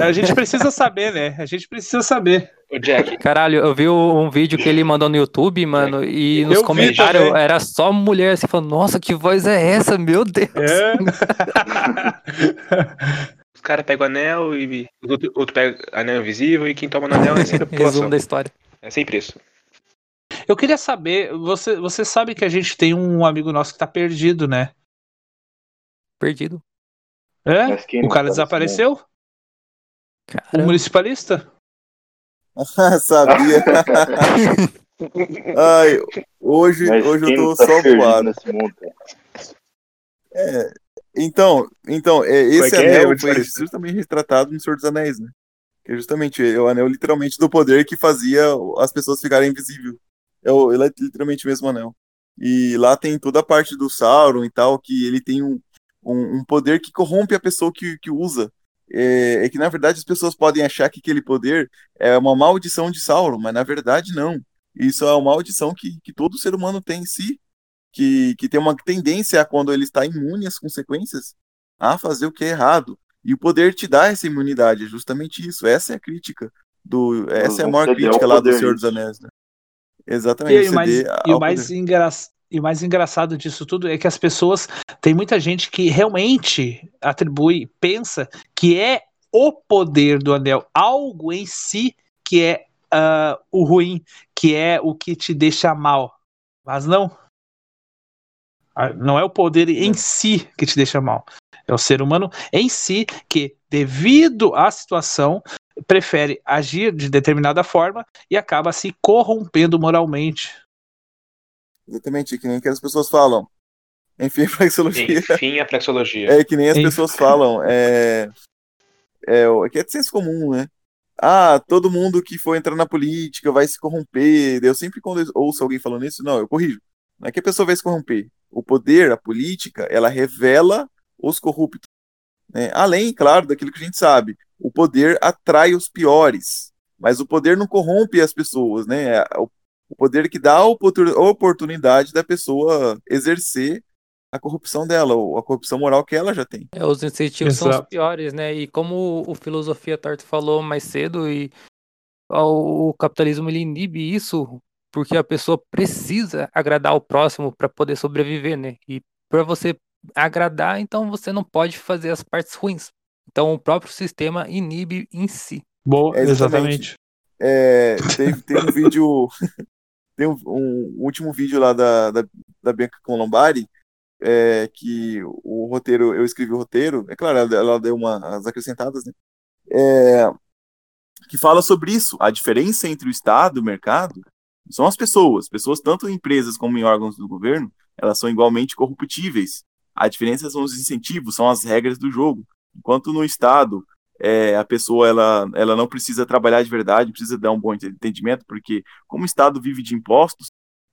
[SPEAKER 1] a gente precisa saber, né? A gente precisa saber.
[SPEAKER 3] Ô, Jack,
[SPEAKER 4] Caralho, eu vi um vídeo que ele mandou no YouTube, mano, e nos
[SPEAKER 1] Eu
[SPEAKER 4] comentários era só mulher assim, falando, nossa, que voz é essa, meu Deus.
[SPEAKER 1] É. *laughs*
[SPEAKER 3] os caras pegam o anel e o outro, outro pega anel invisível e quem toma no anel é sempre a *laughs* população.
[SPEAKER 4] Resumo da história.
[SPEAKER 3] É sempre isso.
[SPEAKER 1] Eu queria saber, você, você sabe que a gente tem um amigo nosso que tá perdido, né?
[SPEAKER 4] Perdido.
[SPEAKER 1] É? O cara desapareceu? O
[SPEAKER 4] Caramba.
[SPEAKER 1] municipalista? *laughs*
[SPEAKER 5] Sabia. *laughs* Ai, hoje,
[SPEAKER 2] Mas
[SPEAKER 5] hoje eu tô
[SPEAKER 2] tá
[SPEAKER 5] só voado.
[SPEAKER 2] nesse mundo, cara?
[SPEAKER 5] Então, então é,
[SPEAKER 3] é
[SPEAKER 5] esse
[SPEAKER 3] é?
[SPEAKER 5] anel
[SPEAKER 3] Eu
[SPEAKER 5] foi justamente retratado no Senhor dos Anéis, né? Que é justamente é o anel literalmente do poder que fazia as pessoas ficarem invisíveis. É o, ele é literalmente o mesmo anel. E lá tem toda a parte do Sauron e tal, que ele tem um, um, um poder que corrompe a pessoa que, que usa. É, é que na verdade as pessoas podem achar que aquele poder é uma maldição de Sauron, mas na verdade não. Isso é uma maldição que, que todo ser humano tem em si que, que tem uma tendência a, quando ele está imune às consequências, a fazer o que é errado. E o poder te dá essa imunidade, é justamente isso. Essa é a crítica. Do, essa é a maior crítica lá do Senhor dos. Anéis. Né?
[SPEAKER 1] E,
[SPEAKER 5] Exatamente.
[SPEAKER 1] aí, o mais, e o mais engra- e o mais engraçado disso tudo é que as pessoas. Tem muita gente que realmente atribui, pensa que é o poder do anel, algo em si que é ah, o ruim, que é o que te deixa mal. Mas não. Ah, Não é o poder em si que te deixa mal. É o ser humano em si que, devido à situação, prefere agir de determinada forma e acaba se corrompendo moralmente.
[SPEAKER 5] Exatamente, que nem que as pessoas falam. Enfim, a praxeologia.
[SPEAKER 3] Enfim, a praxeologia.
[SPEAKER 5] É que nem as
[SPEAKER 1] Enfim.
[SPEAKER 5] pessoas falam. É, é, o- que é de senso comum, né? Ah, todo mundo que for entrar na política vai se corromper. Eu sempre, quando eu ouço alguém falando isso, não, eu corrijo. Não é que a pessoa vai se corromper. O poder, a política, ela revela os corruptos. né? Além, claro, daquilo que a gente sabe. O poder atrai os piores. Mas o poder não corrompe as pessoas, né? O poder que dá a oportu- a oportunidade da pessoa exercer a corrupção dela, ou a corrupção moral que ela já tem.
[SPEAKER 4] É, os incentivos são os
[SPEAKER 1] Exato.
[SPEAKER 4] piores, né? E como o Filosofia Torta falou mais cedo, e o, o capitalismo ele inibe isso porque a pessoa precisa agradar o próximo para poder sobreviver, né? E para você agradar, então você não pode fazer as partes ruins. Então o próprio sistema inibe em si.
[SPEAKER 1] Boa,
[SPEAKER 5] É, exatamente.
[SPEAKER 1] exatamente.
[SPEAKER 5] É, teve, tem um vídeo, *laughs* tem um, um último vídeo lá da, da, da Bianca Colombari, é, que o roteiro, eu escrevi o roteiro, é claro, ela, ela deu umas acrescentadas, né? É, que fala sobre isso, a diferença entre o Estado e o mercado são as pessoas, pessoas tanto em empresas como em órgãos do governo, elas são igualmente corruptíveis. A diferença são os incentivos, são as regras do jogo. Enquanto no Estado é, a pessoa ela, ela não precisa trabalhar de verdade, precisa dar um bom entendimento, porque como o Estado vive de impostos,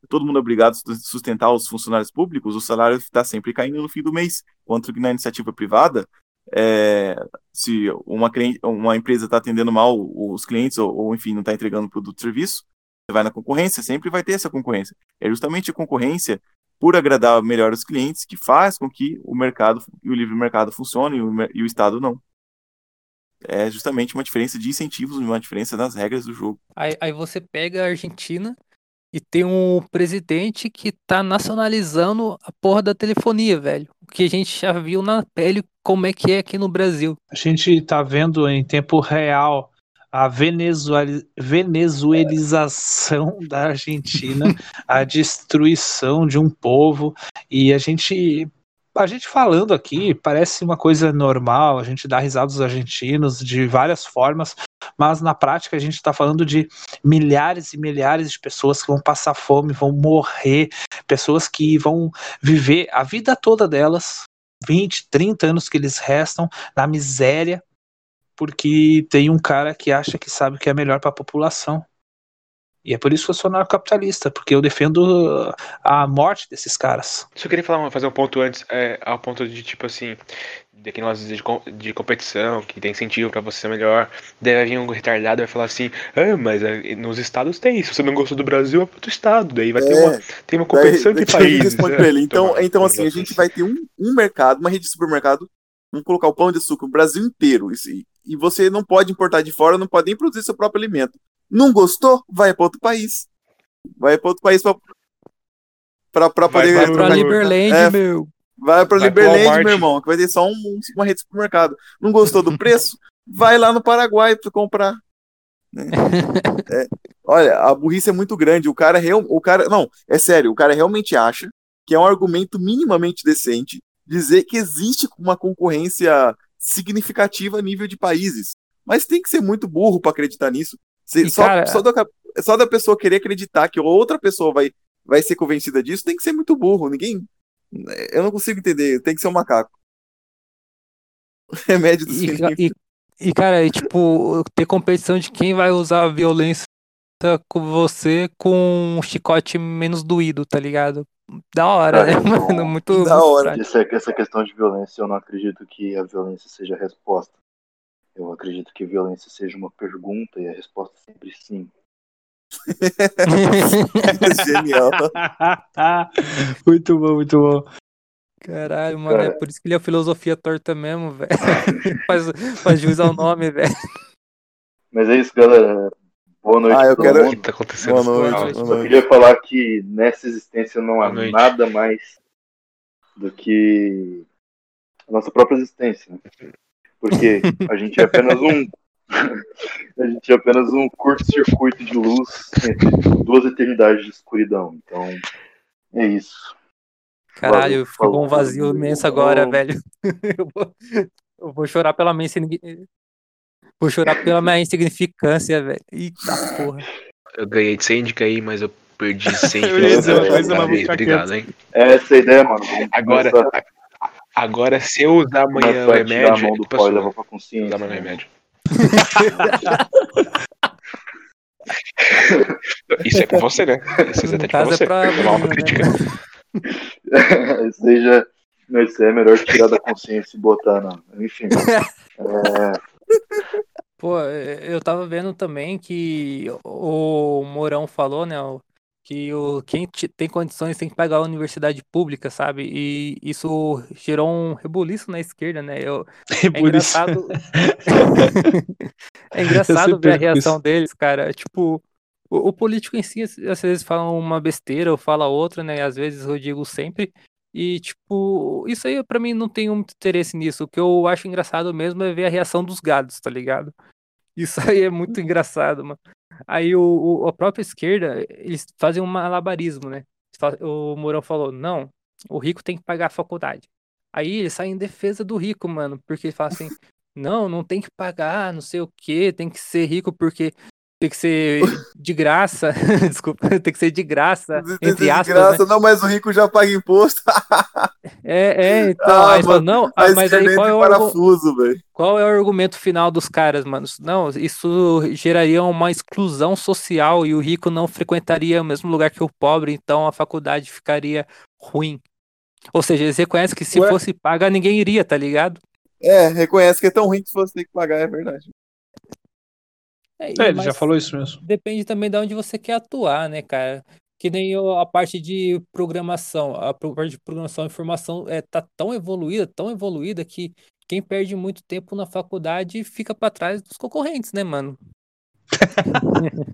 [SPEAKER 5] todo mundo é obrigado a sustentar os funcionários públicos, o salário está sempre caindo no fim do mês, enquanto que na iniciativa privada, é, se uma, cliente, uma empresa está atendendo mal os clientes, ou, ou enfim, não está entregando produto ou serviço, você vai na concorrência, sempre vai ter essa concorrência. É justamente a concorrência por agradar melhor os clientes que faz com que o mercado e o livre mercado funcione e o, e o Estado não é justamente uma diferença de incentivos, uma diferença nas regras do jogo.
[SPEAKER 4] Aí, aí você pega a Argentina e tem um presidente que tá nacionalizando a porra da telefonia, velho. O que a gente já viu na pele como é que é aqui no Brasil.
[SPEAKER 1] A gente tá vendo em tempo real a venezuelização da Argentina, *laughs* a destruição de um povo, e a gente a gente falando aqui parece uma coisa normal, a gente dá risadas argentinos de várias formas, mas na prática a gente está falando de milhares e milhares de pessoas que vão passar fome, vão morrer, pessoas que vão viver a vida toda delas, 20, 30 anos que eles restam na miséria, porque tem um cara que acha que sabe o que é melhor para a população. E é por isso que eu sou narcocapitalista, porque eu defendo a morte desses caras.
[SPEAKER 3] Só queria falar, fazer um ponto antes, é, ao ponto de tipo assim, daquele nós de, de competição, que tem incentivo para você ser melhor. Daí vai vir um retardado e vai falar assim, ah, mas é, nos estados tem, se você não gostou do Brasil, é pro outro estado. Daí vai é, ter, uma, tem uma competição daí, entre países.
[SPEAKER 5] Né? Ele. *laughs* Então, então assim, a gente vai ter um, um mercado, uma rede de supermercado, vamos colocar o pão de açúcar no Brasil inteiro. E, e você não pode importar de fora, não pode nem produzir seu próprio alimento. Não gostou? Vai para outro país. Vai para outro país para para poder.
[SPEAKER 4] Vai pra Liberland, é, meu.
[SPEAKER 5] Vai para Liberland, meu irmão, que vai ter só um, uma rede de supermercado. Não gostou do *laughs* preço? vai lá no Paraguai para comprar. Né? É, olha, a burrice é muito grande. O cara, real, o cara, não, é sério. O cara realmente acha que é um argumento minimamente decente dizer que existe uma concorrência significativa a nível de países. Mas tem que ser muito burro para acreditar nisso. Se, só, cara... só, da, só da pessoa querer acreditar que outra pessoa vai, vai ser convencida disso, tem que ser muito burro. Ninguém. Eu não consigo entender. Tem que ser um macaco. *laughs* Remédio dos
[SPEAKER 4] e, e, e, cara, e, tipo, ter competição de quem vai usar a violência com você com um chicote menos doído, tá ligado? Da hora, né, *laughs* mano? Muito.
[SPEAKER 2] Da hora. Essa, essa questão de violência, eu não acredito que a violência seja a resposta. Eu acredito que violência seja uma pergunta e a resposta é sempre sim. *laughs*
[SPEAKER 5] Genial. *laughs*
[SPEAKER 1] muito bom, muito bom.
[SPEAKER 4] Caralho, mano, Cara. é por isso que ele é filosofia torta mesmo, velho. faz, faz jus ao nome, velho.
[SPEAKER 2] Mas é isso, galera. Boa noite.
[SPEAKER 5] Ah, eu quero.
[SPEAKER 3] O que tá acontecendo?
[SPEAKER 5] Boa noite. Boa noite.
[SPEAKER 2] Eu queria falar que nessa existência não há nada mais do que a nossa própria existência. Né? porque a gente é apenas um *laughs* a gente é apenas um curto-circuito de luz entre duas eternidades de escuridão. Então, é isso.
[SPEAKER 4] Caralho, Valeu, ficou um vazio imenso agora, velho. *laughs* Eu vou, eu vou chorar pela minha Vou chorar pela minha insignificância, velho. Eita porra.
[SPEAKER 3] Eu ganhei de síndica aí, mas eu perdi *laughs* 100 é, Obrigado, hein?
[SPEAKER 2] É essa a ideia, mano.
[SPEAKER 3] Agora, Agora, se eu usar amanhã o remédio. A mão
[SPEAKER 2] do levar pra consciência.
[SPEAKER 3] Usar amanhã o remédio. *laughs* Isso é com você, né? Isso é até pra você. É pra uma autocrítica. Né?
[SPEAKER 2] Seja. *laughs* Isso é melhor tirar da consciência e botar, não. Enfim. É...
[SPEAKER 4] Pô, eu tava vendo também que o Mourão falou, né? que o, quem tem condições tem que pagar a universidade pública, sabe? E isso gerou um rebuliço na esquerda, né? Eu, *laughs* *laughs* *laughs* é engraçado. é engraçado ver a reação isso. deles, cara. Tipo, o, o, político em si, às vezes fala uma besteira ou fala outra, né? Às vezes eu digo sempre. E, tipo, isso aí pra mim não tenho muito interesse nisso. O que eu acho engraçado mesmo é ver a reação dos gados, tá ligado? *laughs* Isso aí é muito engraçado, mano. Aí o, o, a própria esquerda, eles fazem um malabarismo, né? O Mourão falou, não, o rico tem que pagar a faculdade. Aí eles saem em defesa do rico, mano, porque ele fala assim, não, não tem que pagar, não sei o que, tem que ser rico porque tem que ser de graça. *laughs* Desculpa, tem que ser de graça. Entre
[SPEAKER 5] de
[SPEAKER 4] aspas.
[SPEAKER 5] graça,
[SPEAKER 4] né?
[SPEAKER 5] não, mas o rico já paga imposto. *laughs*
[SPEAKER 4] É, é, então.
[SPEAKER 5] Ah,
[SPEAKER 4] aí fala,
[SPEAKER 5] mano,
[SPEAKER 4] não,
[SPEAKER 5] a
[SPEAKER 4] ah, mas aí qual é, o
[SPEAKER 5] parafuso, velho.
[SPEAKER 4] qual é o argumento final dos caras, mano? Não, isso geraria uma exclusão social e o rico não frequentaria o mesmo lugar que o pobre, então a faculdade ficaria ruim. Ou seja, eles reconhecem que se
[SPEAKER 1] Ué?
[SPEAKER 4] fosse paga, ninguém iria, tá ligado?
[SPEAKER 5] É, reconhece que é tão ruim que se você ter que pagar, é verdade.
[SPEAKER 4] É,
[SPEAKER 1] É, ele já falou isso mesmo.
[SPEAKER 4] Depende também de onde você quer atuar, né, cara? Que nem eu- a parte de programação. A parte de programação e informação é, tá tão evoluída, tão evoluída que quem perde muito tempo na faculdade fica pra trás dos concorrentes, né, mano? *laughs*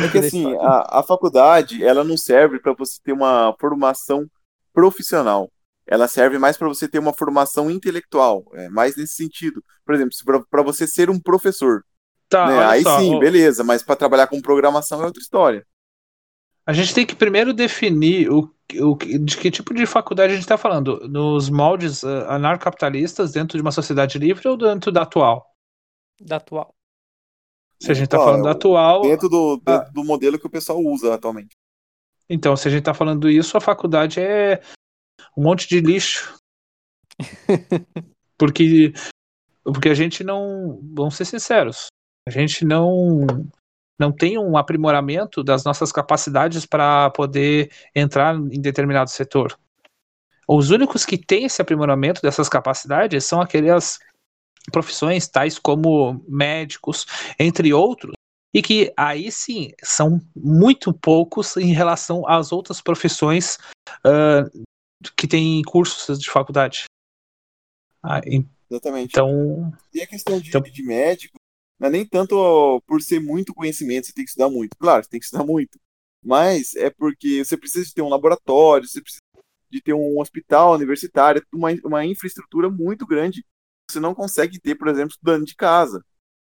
[SPEAKER 5] É que assim, a, a faculdade, ela não serve para você ter uma formação profissional. Ela serve mais para você ter uma formação intelectual, é mais nesse sentido. Por exemplo, para você ser um professor,
[SPEAKER 1] Tá,
[SPEAKER 5] né? Aí
[SPEAKER 1] só,
[SPEAKER 5] sim,
[SPEAKER 1] ó,
[SPEAKER 5] beleza, mas para trabalhar com programação é outra história.
[SPEAKER 1] A gente tem que primeiro definir o, o, de que tipo de faculdade a gente está falando. Nos moldes uh, anarcapitalistas, dentro de uma sociedade livre ou dentro da atual?
[SPEAKER 4] Da atual.
[SPEAKER 1] Se a gente está falando da atual,
[SPEAKER 5] Dentro do,
[SPEAKER 1] Ah.
[SPEAKER 5] dentro do modelo que o pessoal usa atualmente.
[SPEAKER 1] então, se a gente está falando isso, a faculdade é um monte de lixo. *laughs* Porque, porque a gente não. Vamos ser sinceros. A gente não. Não tem um aprimoramento das nossas capacidades para poder entrar em determinado setor. Os únicos que têm esse aprimoramento dessas capacidades são aquelas profissões tais como médicos, entre outros, e que aí sim são muito poucos em relação às outras profissões ah, que têm cursos de faculdade. Ah,
[SPEAKER 5] Exatamente.
[SPEAKER 1] então,
[SPEAKER 5] E a questão de,
[SPEAKER 1] Então-
[SPEAKER 5] de médico, não é nem tanto por ser muito conhecimento, você tem que estudar muito. Claro, você tem que estudar muito. Mas é porque você precisa de ter um laboratório, você precisa de ter um hospital universitário, uma, uma infraestrutura muito grande. Você não consegue ter, por exemplo, estudando de casa.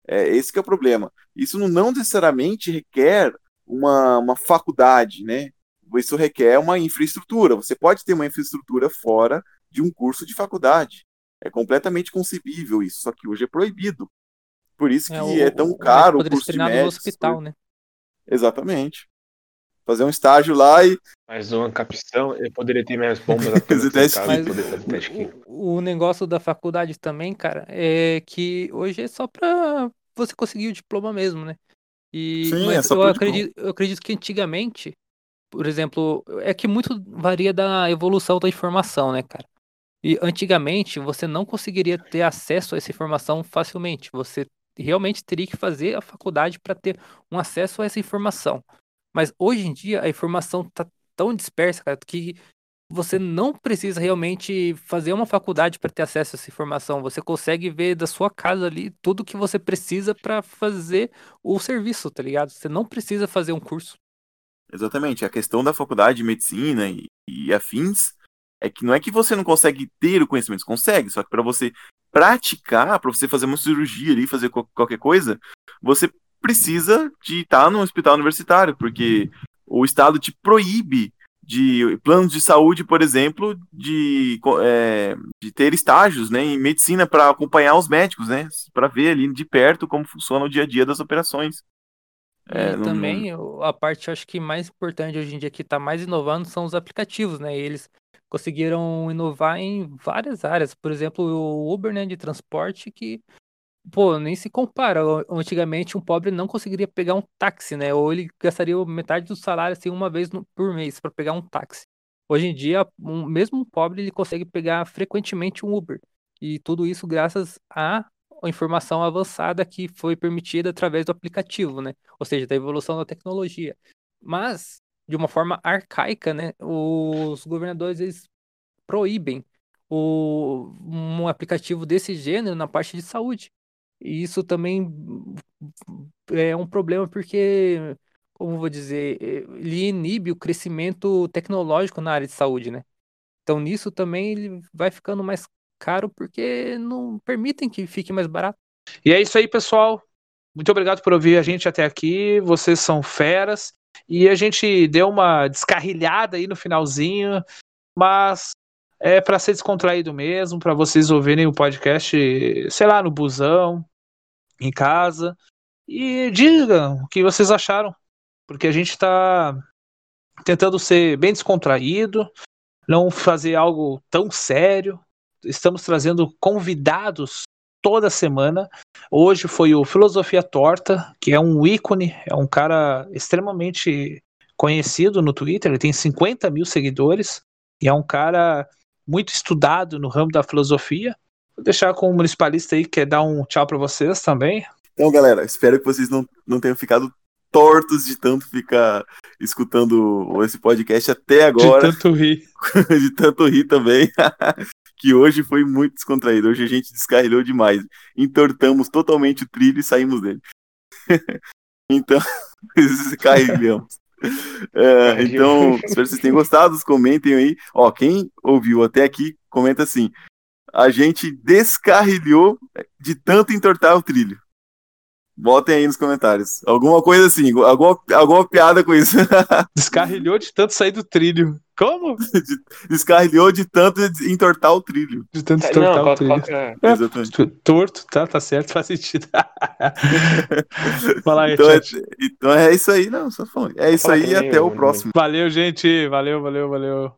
[SPEAKER 5] É, esse que é o problema. Isso não necessariamente requer uma, uma faculdade, né? Isso requer uma infraestrutura. Você pode ter uma infraestrutura fora de um curso de faculdade. É completamente concebível isso, só que hoje é proibido. Por isso que
[SPEAKER 4] É, o-
[SPEAKER 5] é tão caro o
[SPEAKER 4] poderia
[SPEAKER 5] curso de
[SPEAKER 4] treinado no hospital, né?
[SPEAKER 5] Exatamente. Fazer um estágio lá e
[SPEAKER 3] Mais uma capção, eu poderia ter minhas bombas *laughs*
[SPEAKER 4] Mas o, o negócio da faculdade também, cara, é que hoje é só pra você conseguir o diploma mesmo, né? E,
[SPEAKER 5] Sim,
[SPEAKER 4] mas
[SPEAKER 5] é só
[SPEAKER 4] eu acredito, eu acredito que antigamente, por exemplo, é que muito varia da evolução da informação, né, cara? E antigamente você não conseguiria ter acesso a essa informação facilmente. Você realmente teria que fazer a faculdade para ter um acesso a essa informação. Mas hoje em dia a informação tá tão dispersa, cara, que você não precisa realmente fazer uma faculdade para ter acesso a essa informação. Você consegue ver da sua casa ali tudo que você precisa para fazer o serviço, tá ligado? Você não precisa fazer um curso.
[SPEAKER 5] Exatamente. A questão da faculdade de medicina e, e afins é que não é que você não consegue ter o conhecimento, você consegue, só que para você praticar, para você fazer uma cirurgia ali, fazer qual- qualquer coisa, você precisa de estar num hospital universitário, porque o Estado te proíbe de planos de saúde, por exemplo, de, é, de ter estágios né, em medicina para acompanhar os médicos, né? Para ver ali de perto como funciona o dia a dia das operações. É, não-
[SPEAKER 4] também a parte, acho que mais importante hoje em dia que está mais inovando são os aplicativos, né? Eles conseguiram inovar em várias áreas. Por exemplo, o Uber, né, de transporte, que, pô, nem se compara. Antigamente, um pobre não conseguiria pegar um táxi, né? Ou ele gastaria metade do salário, assim, uma vez no- por mês para pegar um táxi. Hoje em dia, um, mesmo um pobre, ele consegue pegar frequentemente um Uber. E tudo isso graças à informação avançada que foi permitida através do aplicativo, né? Ou seja, da evolução da tecnologia. Mas, de uma forma arcaica, né? Os governadores eles proíbem o, um aplicativo desse gênero na parte de saúde. E isso também é um problema porque, como vou dizer, ele inibe o crescimento tecnológico na área de saúde, né? Então, nisso também ele vai ficando mais caro porque não permitem que fique mais barato.
[SPEAKER 1] E é isso aí, pessoal. Muito obrigado por ouvir a gente até aqui. Vocês são feras. E a gente deu uma descarrilhada aí no finalzinho, mas é para ser descontraído mesmo, para vocês ouvirem o podcast, sei lá, no busão, em casa. e digam o que vocês acharam, porque a gente está tentando ser bem descontraído, não fazer algo tão sério. Estamos trazendo convidados toda semana. Hoje foi o Filosofia Torta, que é um ícone, é um cara extremamente conhecido no Twitter, ele tem 50 mil seguidores e é um cara muito estudado no ramo da filosofia. Vou deixar com o municipalista aí, que quer dar um tchau para vocês também.
[SPEAKER 5] Então, galera, espero que vocês não, não tenham ficado tortos de tanto ficar escutando esse podcast até agora.
[SPEAKER 1] De tanto rir. *laughs*
[SPEAKER 5] de tanto rir também. *laughs* que hoje foi muito descontraído. Hoje a gente descarrilhou demais. Entortamos totalmente o trilho e saímos dele. *laughs* então, *laughs* descarrilhamos. É, então, espero que vocês tenham gostado. Comentem aí. Ó, quem ouviu até aqui, comenta assim. A gente descarrilhou de tanto entortar o trilho. Botem aí nos comentários. Alguma coisa assim, alguma, alguma piada com isso. *laughs*
[SPEAKER 1] Descarrilhou de tanto sair do trilho. Como?
[SPEAKER 5] Descarrilhou de tanto entortar o trilho.
[SPEAKER 1] De tanto entortar o trilho.
[SPEAKER 3] é?
[SPEAKER 1] É, torto, tá, tá certo, faz sentido. Fala *laughs* aí,
[SPEAKER 5] então, é, então é isso aí, não, só falando. É isso aí e até o próximo.
[SPEAKER 1] Valeu, gente. Valeu, valeu, valeu.